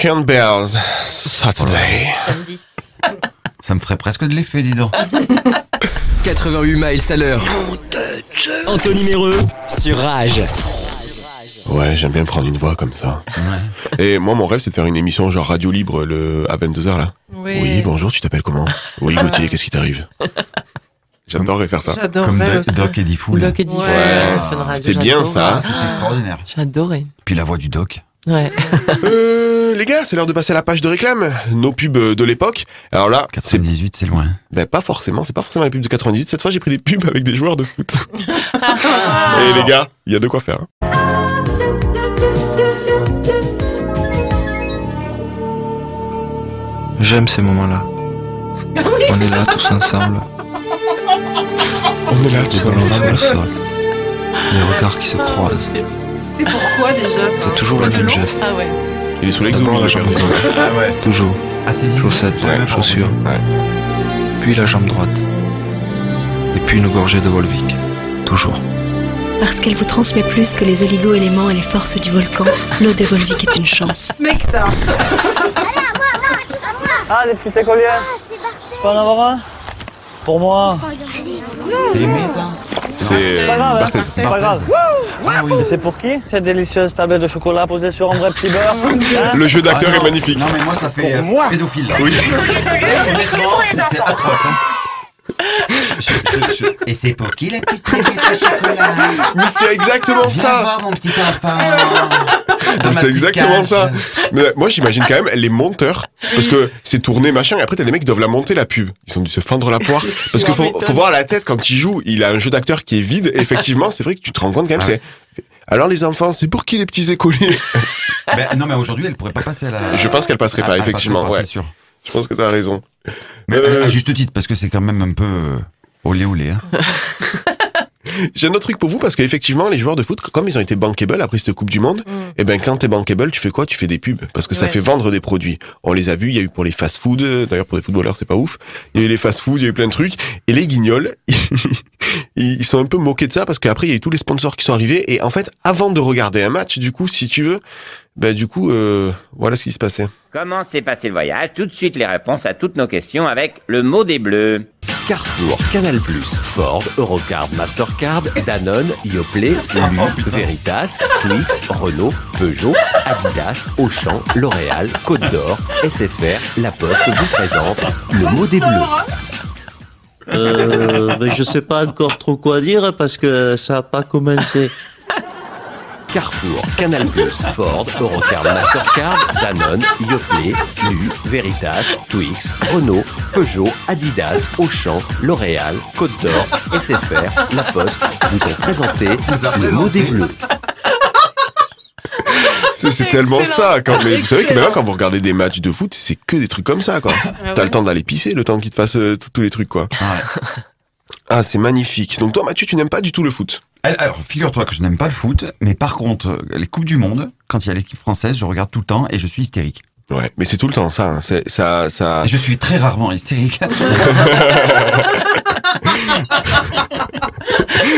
And Bells, Saturday. Ça me ferait presque de l'effet, dis donc. *laughs* 88 miles à l'heure. Anthony Méreux sur Rage. Ouais, j'aime bien prendre une voix comme ça. Et moi, mon rêve, c'est de faire une émission genre radio libre le, à 22h là. Oui. bonjour, tu t'appelles comment? Oui, *laughs* Gauthier, qu'est-ce qui t'arrive? J'adorerais faire ça. J'adorerais Comme Doc, aussi. Doc Eddie Fool. Doc Eddie Fool, Ouais. Fun Radio, C'était bien ça. C'était extraordinaire. J'adorais. Puis la voix du Doc. Ouais. Euh, les gars, c'est l'heure de passer à la page de réclame. Nos pubs de l'époque. Alors là, c'est 98, c'est loin. ben, pas forcément, c'est pas forcément les pubs de 98. Cette fois, j'ai pris des pubs avec des joueurs de foot. *laughs* Et les gars, il y a de quoi faire. hein. J'aime ces moments-là. On est là tous ensemble. On est là tous ensemble. sur le sol. Les regards qui se croisent. C'était pourquoi déjà ça C'est toujours le même geste. Ah ouais. Il est sous l'exo. la jambe gauche. Ah ouais. Toujours. Chaussettes, Ouais, chaussures. Ouais. Puis la jambe droite. Et puis une gorgée de Volvic. Toujours. Parce qu'elle vous transmet plus que les oligo-éléments et les forces du volcan, l'eau de Volvic est une chance. *laughs* Smecta. Ah, des petits écoliers Tu peux en avoir un? Pour moi. C'est aimé ça C'est pas grave, hein Barthez. C'est pas grave. Ah oui. C'est pour qui Cette délicieuse tablette de chocolat posée sur un vrai petit beurre *laughs* Hein Le jeu d'acteur Ah est magnifique. Non, mais moi, ça fait euh, moi. pédophile. Là. Oui. C'est atroce. Hein. *laughs* Je- je- je- Et c'est pour qui la petite tablette de chocolat? Mais c'est exactement Viens ça. voir mon petit enfant. *laughs* Ma C'est exactement ça. Mais moi, j'imagine quand même les monteurs, parce que c'est tourné machin, et après t'as des mecs qui doivent la monter la pub. Ils ont dû se fendre la poire. *laughs* Parce qu'il faut, faut voir la tête quand il joue. Il a un jeu d'acteur qui est vide. Effectivement, c'est vrai que tu te rends compte quand même. Ah. C'est alors les enfants, c'est pour qui les petits écoliers *laughs* Ben, non, mais aujourd'hui, elle pourrait pas passer à la. Je pense qu'elle passerait Ah, pas, effectivement. passerait pas, ouais. c'est sûr. Je pense que t'as raison. Mais Euh, à juste titre, parce que c'est quand même un peu euh, olé olé. Hein. *laughs* J'ai un autre truc pour vous parce qu'effectivement, les joueurs de foot, comme ils ont été bankable après cette Coupe du Monde, Mm. et ben quand t'es bankable, tu fais quoi? Tu fais des pubs parce que ça Ouais. fait vendre des produits. On les a vus, il y a eu pour les fast-food, d'ailleurs pour les footballeurs c'est pas ouf. Il y a eu les fast-food, il y a eu plein de trucs. Et les guignols, *laughs* ils sont un peu moqués de ça parce qu'après il y a eu tous les sponsors qui sont arrivés et en fait, avant de regarder un match, du coup, si tu veux, ben du coup, euh, voilà ce qui se passait. Comment s'est passé le voyage? Tout de suite les réponses à toutes nos questions avec le mot des bleus. Carrefour, Canal+, Ford, Eurocard, Mastercard, Danone, Yoplait, Ulu, Veritas, Twix, Renault, Peugeot, Adidas, Auchan, L'Oréal, Côte d'Or, SFR, La Poste vous présente le mot des bleus. Euh, mais je sais pas encore trop quoi dire parce que ça a pas commencé. Carrefour, Canal+, Ford, Eurocard, Mastercard, Danone, Yoplait, Lu, Veritas, Twix, Renault, Peugeot, Adidas, Auchan, L'Oréal, Côte d'Or, SFR, La Poste vous ont présenté le mot des bleus. C'est tellement ça. Quand, mais vous savez que maintenant, quand vous regardez des matchs de foot, c'est que des trucs comme ça, quoi. T'as le temps d'aller pisser, le temps qu'il te passe euh, tous tous les trucs, quoi. Ah, c'est magnifique. Donc toi, Mathieu, tu n'aimes pas du tout le foot Alors, figure-toi que je n'aime pas le foot, mais par contre, les Coupes du Monde, quand il y a l'équipe française, je regarde tout le temps et je suis hystérique. Ouais, mais c'est tout le temps ça. hein. C'est ça, ça. Je suis très rarement hystérique. *laughs*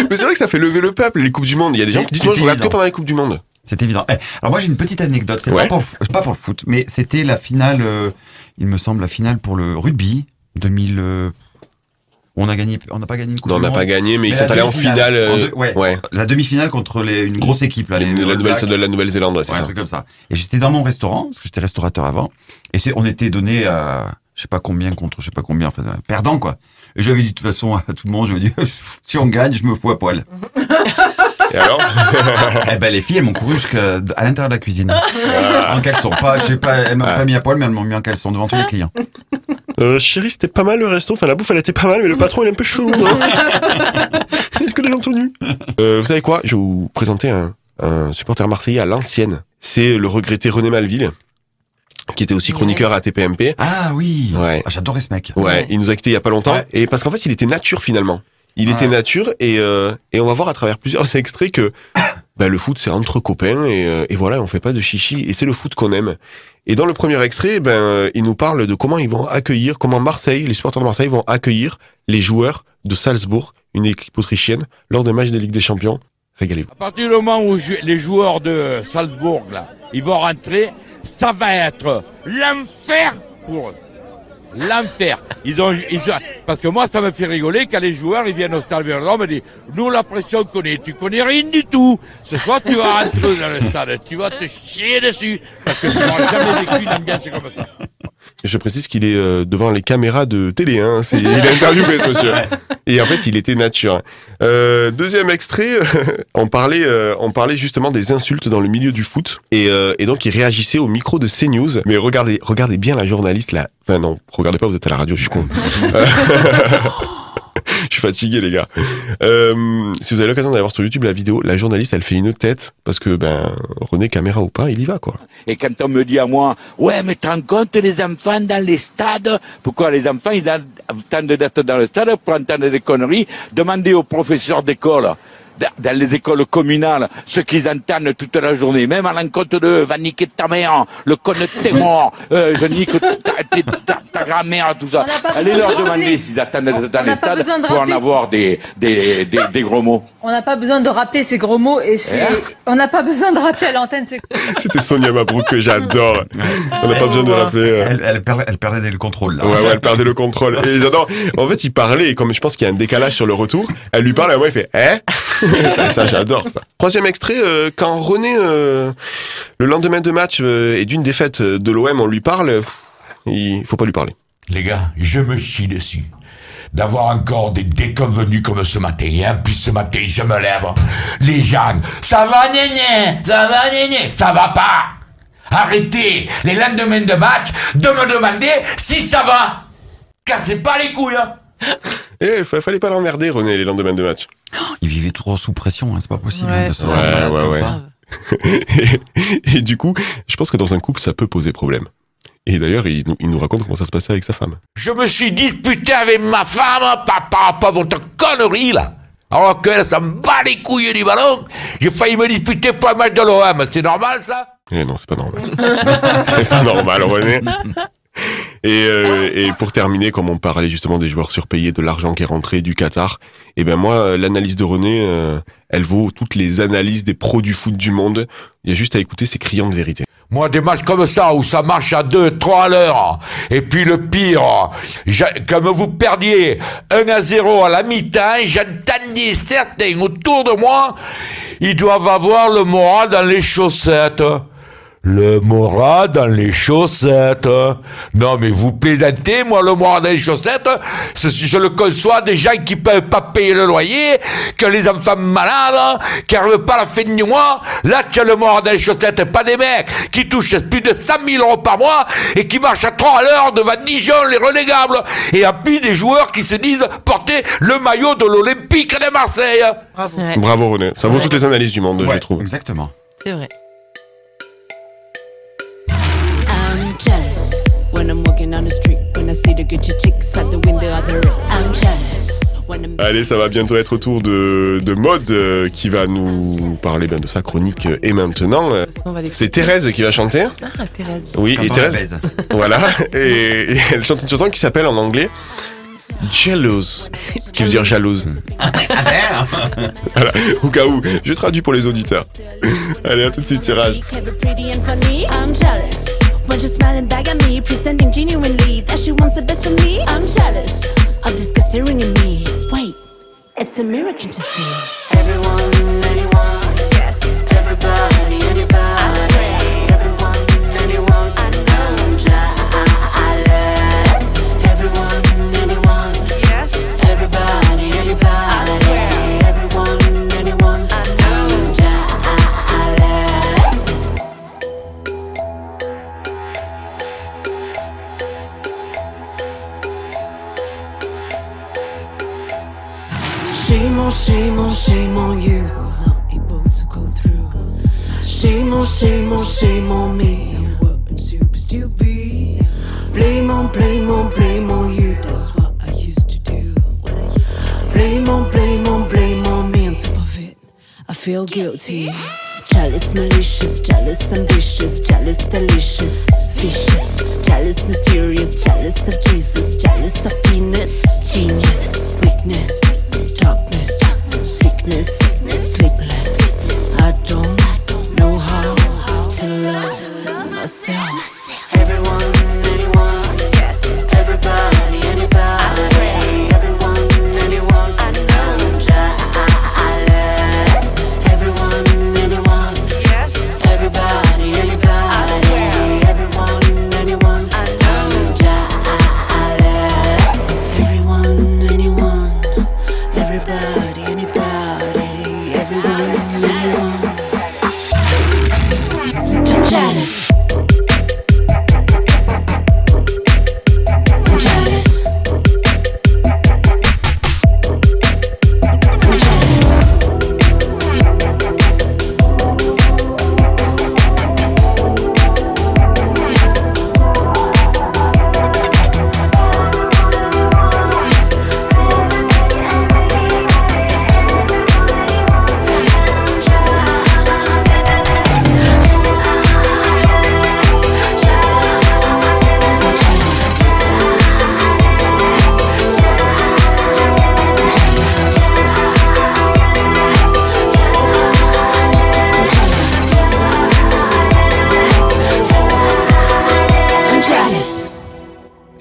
mais c'est vrai que ça fait lever le peuple, les coupes du monde. Il y a des gens qui disent moi je regarde que pendant les coupes du monde. C'est évident. Eh, alors moi j'ai une petite anecdote, c'est Ouais. pas, pour, le fo- pas pour le foot, mais c'était la finale, euh, il me semble, la finale pour le rugby 2000. euh, on a gagné, on n'a pas gagné une coupe Non, on n'a pas gagné, mais ils sont allés en finale, euh, en deux- ouais, ouais. La demi-finale contre les- une grosse équipe là, les, la, nouvelle, de la Nouvelle-Zélande, ouais, c'est Ouais, un ça. truc comme ça. Et j'étais dans mon restaurant, parce que j'étais restaurateur avant, et c'est, on était donné à, je sais pas combien contre, je sais pas combien, enfin, perdant, quoi. Et j'avais dit, de toute façon, à tout le monde, je me dis, *laughs* si on gagne, je me fous à poil. *laughs* Et alors *laughs* Eh ben, les filles, elles m'ont couru jusqu'à à l'intérieur de la cuisine. Ah. En caleçon. Pas, je sais pas, elles m'ont pas mis à poil, mais elles m'ont mis en caleçon devant tous les clients. Euh, chérie, c'était pas mal le resto. Enfin, la bouffe, elle était pas mal, mais le patron, il est un peu chaud. *laughs* non Il que des gens tout nus. Euh, vous savez quoi? Je vais vous présenter un, un supporter marseillais à l'ancienne. C'est le regretté René Malville, qui était aussi chroniqueur à TPMP. Ah oui Ouais. Ah, J'adorais ce mec. Ouais, il nous a quittés il y a pas longtemps. Et parce qu'en fait, il était nature finalement. Il était nature et, euh, et on va voir à travers plusieurs *laughs* extraits que bah, le foot c'est entre copains et, euh, et voilà, on fait pas de chichi et c'est le foot qu'on aime. Et dans le premier extrait, ben euh, il nous parle de comment ils vont accueillir, comment Marseille, les supporters de Marseille vont accueillir les joueurs de Salzbourg, une équipe autrichienne, lors des matchs de Ligue des Champions. Régalez-vous. À partir du moment où les joueurs de Salzbourg, là, ils vont rentrer, ça va être l'enfer pour eux. L'enfer. Ils ont, ils ont- parce que moi, ça me fait rigoler quand les joueurs, ils viennent au stade Vélodrome et disent, nous, la pression qu'on est, tu connais rien du tout. Ce soir, tu vas rentrer dans le stade, tu vas te chier dessus. Parce que tu n'auras jamais vécu une ambiance comme ça. Je précise qu'il est euh, devant les caméras de télé. Hein. C'est- Il a interviewé ce monsieur. Et en fait, il était nature. Euh, deuxième extrait, on parlait, euh, on parlait justement des insultes dans le milieu du foot. Et, euh, et donc, il réagissait au micro de CNews. Mais regardez, regardez bien la journaliste là. Enfin non, regardez pas, vous êtes à la radio, je suis con. *laughs* *laughs* Je suis fatigué les gars. Euh, si vous avez l'occasion d'aller voir sur YouTube la vidéo, la journaliste elle fait une tête parce que ben René caméra ou pas, il y va quoi. Et quand on me dit à moi, ouais, mais tu rends compte les enfants dans les stades? Pourquoi les enfants, ils attendent d'être dans le stade pour entendre des conneries? Demandez aux professeurs d'école, dans- les écoles communales, ce qu'ils entendent toute la journée, même à l'encontre de va niquer ta mère, le con de tes morts, *laughs* euh, je nique ta, ta, ta- ta grand-mère, tout ça. On Allez leur demander s'ils attendent d'être dans On les stades pour en avoir des, des, des, des gros mots. On n'a pas besoin de rappeler ces gros mots et c'est. Hein On n'a pas besoin de rappeler à l'antenne ces. *laughs* C'était Sonia Mabrouk que j'adore. On n'a pas besoin de rappeler. euh, Elle, elle perdait, elle perdait le contrôle, là. Ouais, ouais, elle *laughs* perdait le contrôle. Et j'adore. En fait, il parlait, et comme je pense qu'il y a un décalage sur le retour, elle lui parle, et moi, il fait, hein? *laughs* ça, ça, j'adore, ça. Troisième extrait, euh, quand René, euh, le lendemain de match euh, et d'une défaite de l'OM, on lui parle, il faut pas lui parler. Les gars, je me chie dessus. D'avoir encore des déconvenus comme ce matin. Et en plus, ce matin, je me lève. Les gens, ça va, néné, ça va, néné, ça va pas. Arrêtez, les lendemains de match, de me demander si ça va. Cassez pas les couilles, hein. Il fallait pas l'emmerder, René, les lendemains de match. *gasps* Il vivait trop sous pression, hein, c'est pas possible. Ouais, hein, de se- ouais, ouais, ouais. ça. *laughs* et, et du coup, je pense que dans un couple, ça peut poser problème. Et d'ailleurs, il, nous- il nous raconte comment ça se passait avec sa femme. Je me suis disputé avec ma femme par rapport à votre connerie, là. Alors qu'elle s'en bat les couilles du ballon. J'ai failli me disputer pour le match de l'OM. C'est normal, ça? Eh non, c'est pas normal. *laughs* c'est pas normal, René. Et, euh, et pour terminer, comme on parlait justement des joueurs surpayés, de l'argent qui est rentré du Qatar, et ben moi, euh, l'analyse de René, euh, elle vaut toutes les analyses des pros du foot du monde. Il y a juste à écouter ces criants de vérité. Moi, des matchs comme ça, où ça marche à 2, 3 à l'heure, et puis le pire, comme vous perdiez 1 à 0 à la mi-temps, j'entendais certains autour de moi, ils doivent avoir le moral dans les chaussettes. Le moral dans les chaussettes. Non, mais vous plaisantez, moi, le moral dans les chaussettes, je le conçois des gens qui peuvent pas payer le loyer, que les enfants malades, qui n'arrivent pas à la fin du mois. Là, tu as le moral dans les chaussettes, pas des mecs qui touchent plus de 100 000 euros par mois et qui marchent à 3 à l'heure devant Dijon, les relégables. Et en plus, des joueurs qui se disent porter le maillot de l'Olympique de Marseille. Bravo. Bravo René. Ça vaut toutes les analyses du monde, je trouve. Exactement. C'est vrai. Allez, ça va bientôt être au tour de, de Maude euh, qui va nous parler ben, de sa chronique. euh, Et maintenant, euh, c'est Thérèse qui va chanter. Ah, Thérèse. Oui, Quand et Thérèse. *laughs* Voilà. Et, et elle chante une chanson qui s'appelle en anglais Jealous, qui veut dire jalouse. *laughs* voilà, au cas où, je traduis pour les auditeurs. Allez, à tout de suite, tirage. she wants the best for me. I'm jealous. I'm disgusted in me. Wait, it's a miracle to see. Everyone, anyone. Shame on, shame on, me. What I'm supposed to be. Blame on, blame on, blame on you. That's what I used to do. Blame on, blame on, blame on me. On top of it, I feel guilty. Jealous, malicious, jealous, ambitious, jealous, delicious, vicious, jealous, mysterious, jealous of Jesus, jealous of peanuts, genius, weakness,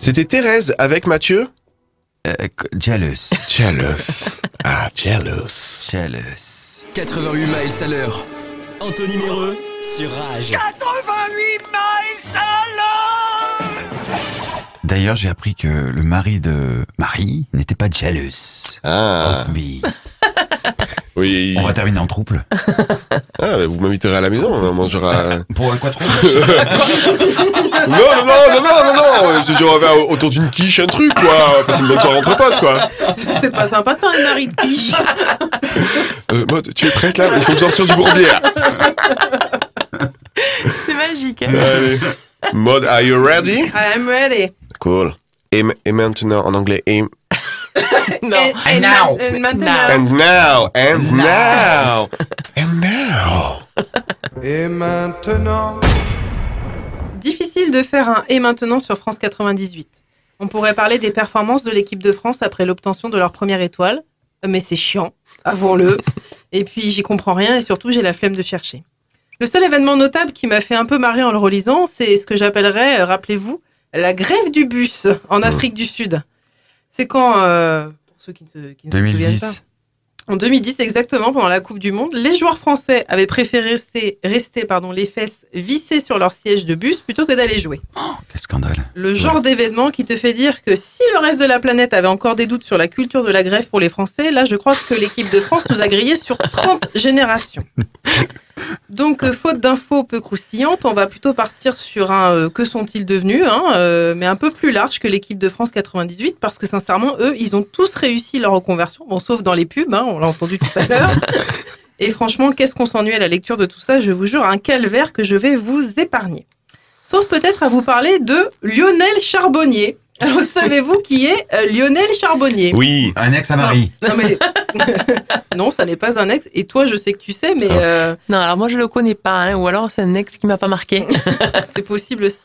C'était Thérèse avec Mathieu Euh, jealous. Jealous. *laughs* Ah, jealous. Jealous. 88 miles à l'heure. Anthony Méreux sur Rage. 88 miles à l'heure D'ailleurs, j'ai appris que le mari de Marie n'était pas jealous Ah. of me. *laughs* Oui. On va terminer en trouble. Ah, vous m'inviterez à la maison, on mangera. *laughs* Pour un non, non, non, non, non, non, non, c'est genre euh, autour d'une quiche, un truc, quoi. Passer une bonne soirée entre potes, quoi. C'est pas sympa de parler de Marie de quiche. Euh, Maud, tu es prête là? Il faut me sortir du bourbière. C'est magique. hein. Allez. Maud, are you ready? I am ready. Cool. Et maintenant, en anglais, et... *laughs* Non. And now. And maintenant. And now, and now, and now. Et maintenant Difficile de faire un et maintenant sur France 98. On pourrait parler des performances de l'équipe de France après l'obtention de leur première étoile, mais c'est chiant, avouons-le. *laughs* Et puis j'y comprends rien et surtout j'ai la flemme de chercher. Le seul événement notable qui m'a fait un peu marrer en le relisant, c'est ce que j'appellerais, euh, rappelez-vous, la grève du bus en Afrique du Sud. C'est quand, euh, pour ceux qui ne se, qui ne se souviennent 2010. pas, en 2010 exactement, pendant la Coupe du Monde, les joueurs français avaient préféré rester, pardon, les fesses vissées sur leur siège de bus plutôt que d'aller jouer. Quel scandale. Le genre d'événement qui te fait dire que si le reste de la planète avait encore des doutes sur la culture de la grève pour les Français, là je crois que l'équipe de France nous a grillé sur 30 *laughs* générations. Donc, euh, faute d'infos peu croustillantes, on va plutôt partir sur un euh, que sont-ils devenus, hein, euh, mais un peu plus large que l'équipe de France 98, parce que sincèrement, eux, ils ont tous réussi leur reconversion, bon, sauf dans les pubs, hein, on l'a entendu tout à l'heure. *laughs* Et franchement, qu'est-ce qu'on s'ennuie à la lecture de tout ça? Je vous jure, un calvaire que je vais vous épargner. Sauf peut-être à vous parler de Lionel Charbonnier. Alors, savez-vous qui est euh, Lionel Charbonnier? Oui. Un ex à Marie. Non, mais... *laughs* non, ça n'est pas un ex. Et toi, je sais que tu sais, mais euh, Non, alors moi je le connais pas, hein, ou alors c'est un ex qui m'a pas marqué. *laughs* c'est possible aussi.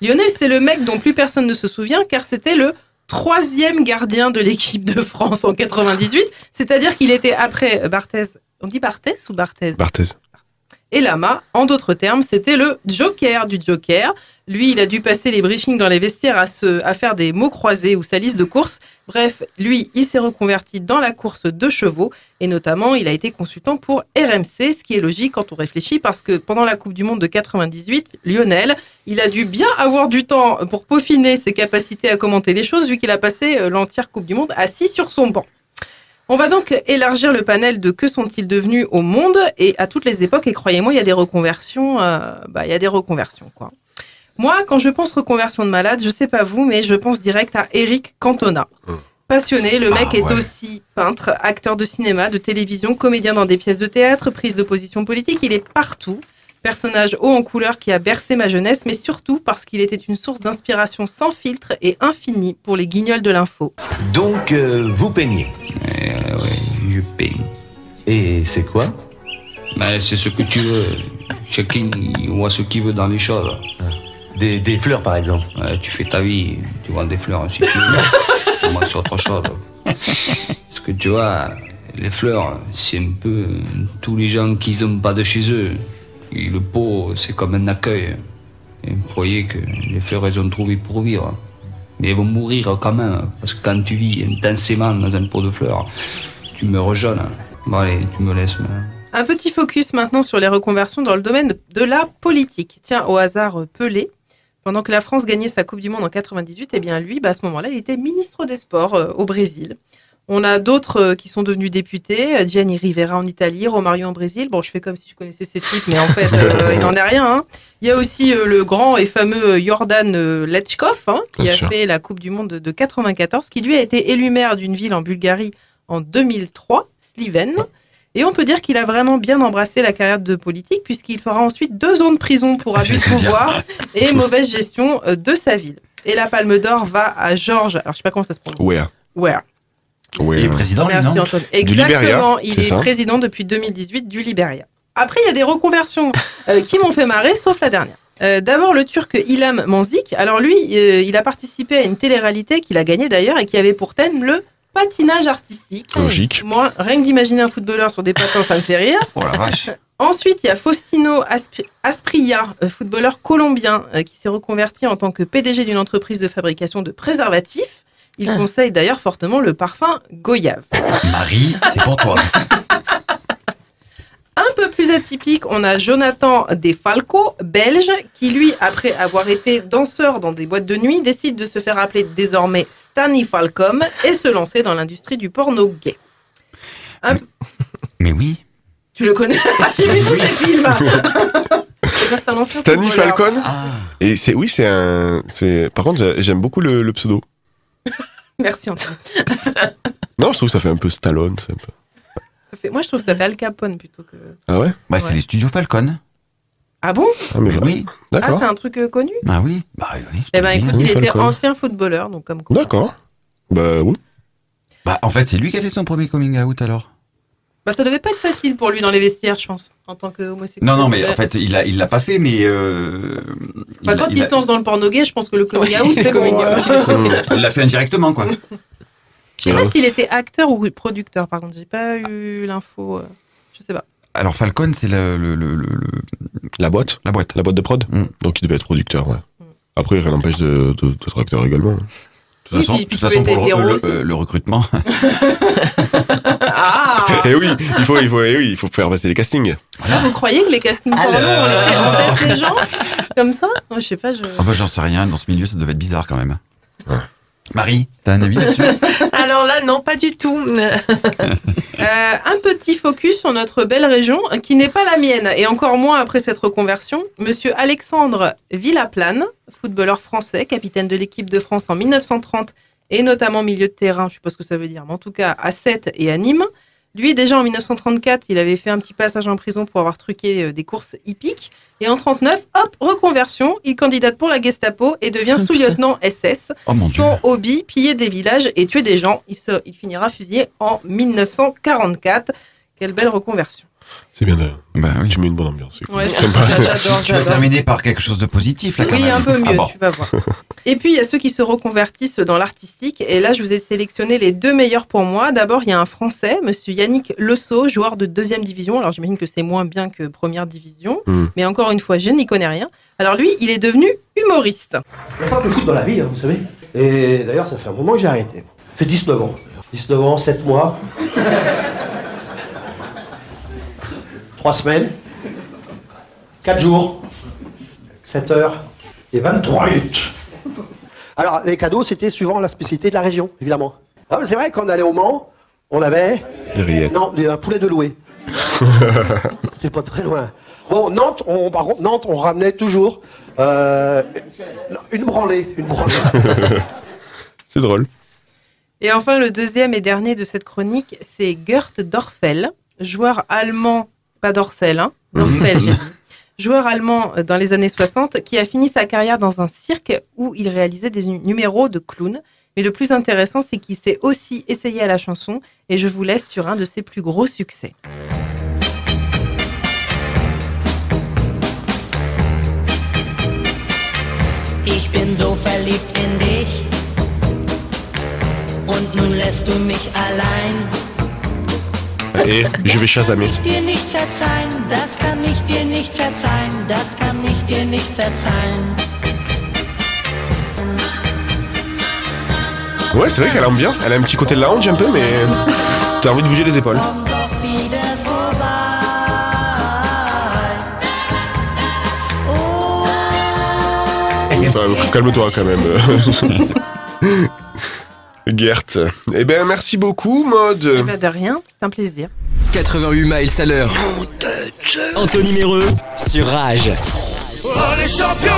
Lionel, c'est le mec dont plus personne ne se souvient, car c'était le troisième gardien de l'équipe de France en 98. C'est-à-dire qu'il était après Barthez. On dit Barthez ou Barthez? Barthez. Et Lama, en d'autres termes, c'était le joker du joker. Lui, il a dû passer les briefings dans les vestiaires à, se, à faire des mots croisés ou sa liste de courses. Bref, lui, il s'est reconverti dans la course de chevaux et notamment, il a été consultant pour RMC, ce qui est logique quand on réfléchit parce que pendant la Coupe du Monde de 98, Lionel, il a dû bien avoir du temps pour peaufiner ses capacités à commenter les choses vu qu'il a passé euh, l'entière Coupe du Monde assis sur son banc. On va donc élargir le panel de que sont-ils devenus au monde et à toutes les époques. Et croyez-moi, il y a des reconversions. euh, bah, il y a des reconversions, quoi. Moi, quand je pense reconversion de malade, je sais pas vous, mais je pense direct à Eric Cantona. Passionné, le mec Ah, est ouais. aussi peintre, acteur de cinéma, de télévision, comédien dans des pièces de théâtre, prise de position politique. Il est partout. Personnage haut en couleur qui a bercé ma jeunesse, mais surtout parce qu'il était une source d'inspiration sans filtre et infinie pour les guignols de l'info. Donc, euh, vous peignez oui, je peigne. Et c'est quoi? Mais c'est ce que tu veux. Chacun voit ce qu'il veut dans les choses. des, des fleurs, par exemple Ouais, tu fais ta vie, tu vends des fleurs si tu veux. Moi, c'est autre chose. Parce que tu vois, les fleurs, c'est un peu tous les gens qui n'ont pas de chez eux. Et le pot, c'est comme un accueil. Vous voyez que les fleurs, elles ont trouvé pour vivre. Mais elles vont mourir quand même. Parce que quand tu vis intensément dans un pot de fleurs, tu meurs jeune. Bon, allez, tu me laisses. Un petit focus maintenant sur les reconversions dans le domaine de la politique. Tiens, au hasard, Pelé. Pendant que la France gagnait sa Coupe du Monde en 98, eh bien lui, bah, à ce moment-là, il était ministre des Sports euh, au Brésil. On a d'autres euh, qui sont devenus députés, euh, Gianni Rivera en Italie, Romario en Brésil. Bon, je fais comme si je connaissais ces types, mais en fait, euh, *laughs* il n'en est rien. hein. Il y a aussi euh, le grand et fameux Jordan euh, Lechkov, hein, qui Bien a sûr. fait la Coupe du Monde de, de 94, qui lui a été élu maire d'une ville en Bulgarie en 2003, Sliven. Et on peut dire qu'il a vraiment bien embrassé la carrière de politique, puisqu'il fera ensuite deux ans de prison pour *laughs* abus de pouvoir *laughs* et mauvaise gestion de sa ville. Et la Palme d'Or va à Georges, alors je sais pas comment ça se prononce. Ouais. Where Ouais. Il est président, lui, Merci non Antoine. Du Exactement, Libéria, il est président depuis 2018 du Libéria. Après, il y a des reconversions euh, qui m'ont fait marrer, sauf la dernière. Euh, D'abord, le Turc Ilham Manzik. Alors lui, euh, il a participé à une télé-réalité qu'il a gagnée d'ailleurs et qui avait pour thème le patinage artistique. Logique. Moi, rien que d'imaginer un footballeur sur des patins, ça me fait rire. Oh la vache. *laughs* Ensuite, il y a Faustino Aspri- Asprilla, euh, footballeur colombien, qui s'est reconverti en tant que PDG d'une entreprise de fabrication de préservatifs. Il conseille d'ailleurs fortement le parfum Goyave. *laughs* Marie, c'est pour toi. *laughs* Un peu plus atypique, on a Jonathan Defalco, belge, qui lui, après avoir été danseur dans des boîtes de nuit, décide de se faire appeler désormais Stanley Falcom et se lancer dans l'industrie du porno gay. Un- *laughs* Mais oui. Tu le connais? J'ai vu tous ces films Stanley. Falcon? Et c'est oui, c'est un. C'est par contre, j'ai- j'aime beaucoup le, le pseudo. *laughs* Merci Antoine. *laughs* Non, je trouve que ça fait un peu Stallone. c'est un peu- Ça fait- Moi, je trouve que ça fait Al Capone plutôt que. Ah ouais? Bah, c'est les studios Falcon. Ah bon? Ah mais Oui. Ah, D'accord. c'est un truc euh, connu? Bah oui. Bah oui. Eh ben, écoute, Oui, il était ancien footballeur, donc comme quoi. D'accord. Bah oui. Bah, en fait, c'est lui qui a fait son premier coming out alors. Bah, ça devait pas être facile pour lui dans les vestiaires, je pense, en tant qu'homosexuel. Non, non, mais en fait, il a, il l'a pas fait, mais. Euh, Bah, quand il, a- se lance dans le porno gay, je pense que le coming out, c'est coming out, euh, il l'a fait indirectement, quoi. Je sais pas s'il était acteur ou producteur, par contre, j'ai pas eu l'info. euh, Je sais pas. Alors, Falcon, c'est le, le, le, le- le- La boîte. la boîte. La boîte de prod. Mm. Donc il devait être producteur, ouais. Après, rien n'empêche de- de- d'être acteur également. De toute Oui, façon, puis- de puis toute façon pour le recrutement. *laughs* Ah Et oui, il faut, il faut, eh oui, il faut faire passer les castings. Ah, Vous croyez que les castings porno, on, les- on teste les gens comme ça? Moi, je sais pas. Je... Ah bah, j'en sais rien, dans ce milieu, ça devait être bizarre quand même. Marie, t'as un avis là-dessus? *laughs* Alors là, non, pas du tout. *laughs* Euh, un petit focus sur notre belle région, qui n'est pas la mienne, et encore moins après cette reconversion. Monsieur Alexandre Villaplane, footballeur français, capitaine de l'équipe de France en 1930, et notamment milieu de terrain, je sais pas ce que ça veut dire, mais en tout cas à 7 et à Nîmes. Lui, déjà en 1934, il avait fait un petit passage en prison pour avoir truqué euh, des courses hippiques. Et en 39, hop, reconversion, il candidate pour la Gestapo et devient *laughs* Oh, sous-lieutenant SS. Oh mon dieu. Son hobby, piller des villages et tuer des gens. Il, se, il finira fusillé en 1944. Quelle belle reconversion. C'est bien de. Bah oui. Tu mets une bonne ambiance. cool. Ouais, *laughs* Sympa. Tu vas terminer par quelque chose de positif là quand Oui, même. un peu mieux, Ah bon. tu vas voir. *laughs* Et puis, il y a ceux qui se reconvertissent dans l'artistique. Et là, je vous ai sélectionné les deux meilleurs pour moi. D'abord, il y a un Français, monsieur Yannick Lesso, joueur de deuxième division. Alors, j'imagine que c'est moins bien que première division. Hmm. Mais encore une fois, je n'y connais rien. Alors, lui, il est devenu humoriste. Il n'y a pas que le foot dans la vie, hein, vous savez. Et d'ailleurs, ça fait un moment que j'ai arrêté. Ça fait 19 ans. 19 ans, 7 mois. 3 semaines. 4 jours. 7 heures. Et 23 minutes. Alors, les cadeaux, c'était suivant la spécialité de la région, évidemment. Ah, c'est vrai, quand on allait au Mans, on avait. Rillettes. Non, un poulet de loué. *laughs* C'était pas très loin. Bon, Nantes, on, par contre, Nantes, on ramenait toujours euh, une branlée. Une branlée. *laughs* C'est drôle. Et enfin, le deuxième et dernier de cette chronique, c'est Gert Dorfel, joueur allemand, pas Dorcel, hein, Dorfel, j'ai dit. Joueur allemand euh, dans les années 60 qui a fini sa carrière dans un cirque où il réalisait des nu- numéros de clown. Mais le plus intéressant, c'est qu'il s'est aussi essayé à la chanson et je vous laisse sur un de ses plus gros succès. Ich bin so verliebt in dich. Und nun lässt du mich allein. Et je vais chasamer. Ouais, c'est vrai qu'elle a l'ambiance. Elle a un petit côté lounge un peu, mais t'as envie de bouger les épaules. Calme-toi quand même. *laughs* Gert. Eh ben, merci beaucoup, Mode. Eh ben, de rien, c'est un plaisir. 88 miles à l'heure. Anthony Méreux sur Rage. Oh les champions,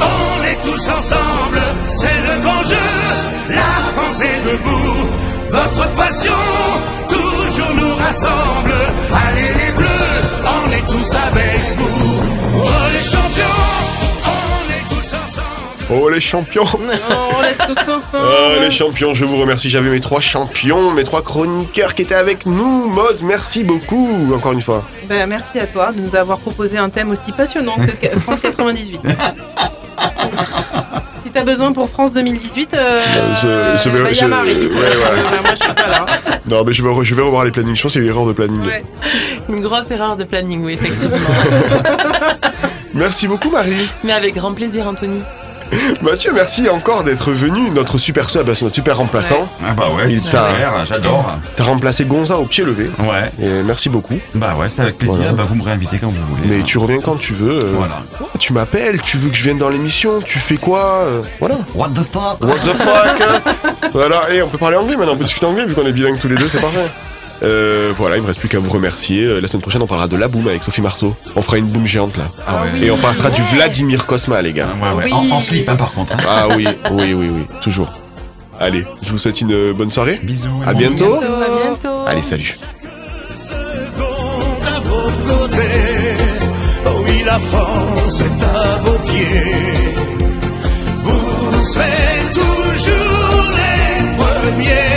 on est tous ensemble, c'est le grand jeu, la France est debout, votre passion toujours nous rassemble, allez les bleus, on est tous avec vous, Oh, les champions. *laughs* on est tous ensemble. Ah, les champions, je vous remercie. J'avais mes trois champions, mes trois chroniqueurs qui étaient avec nous. Mode, merci beaucoup, encore une fois. Ben, merci à toi de nous avoir proposé un thème aussi passionnant que *laughs* France 98. si t'as besoin pour France 2018, euh, je- je vais- bah, a je- Marie. ouais, *laughs* ouais. Moi, je suis pas là. Non, mais je vais, re- je vais revoir les plannings. Je pense qu'il y a eu erreur de planning. Une grosse erreur de planning, oui, effectivement. Merci beaucoup, Marie. Mais avec grand plaisir, Anthony. *laughs* Mathieu, merci encore d'être venu. Notre super sub, c'est notre super remplaçant. Ah bah ouais, super, j'adore. T'as remplacé Gonza au pied levé. Ouais. Et merci beaucoup. Bah ouais, c'est avec plaisir. Voilà. Bah vous me réinvitez quand vous voulez. Mais tu reviens quand tu veux. euh, Voilà. tu m'appelles, tu veux que je vienne dans l'émission, tu fais quoi euh, Voilà. What the fuck? What the fuck hein Voilà, et on peut parler anglais maintenant, on peut discuter anglais vu qu'on est bilingues tous les deux, c'est parfait. Euh, voilà, il me reste plus qu'à vous remercier. Euh, la semaine prochaine, on parlera de la boum avec Sophie Marceau. On fera une boum géante là. Ah Et on passera du Vladimir Cosma, les gars. Ah en, slip, hein, par contre. Hein. Ah oui, oui, oui, oui, toujours. Allez, je vous souhaite une euh, bonne soirée. Bisous. À bientôt. À bientôt. Allez, salut. Oh, la France est à vos pieds. Vous serez toujours les premiers.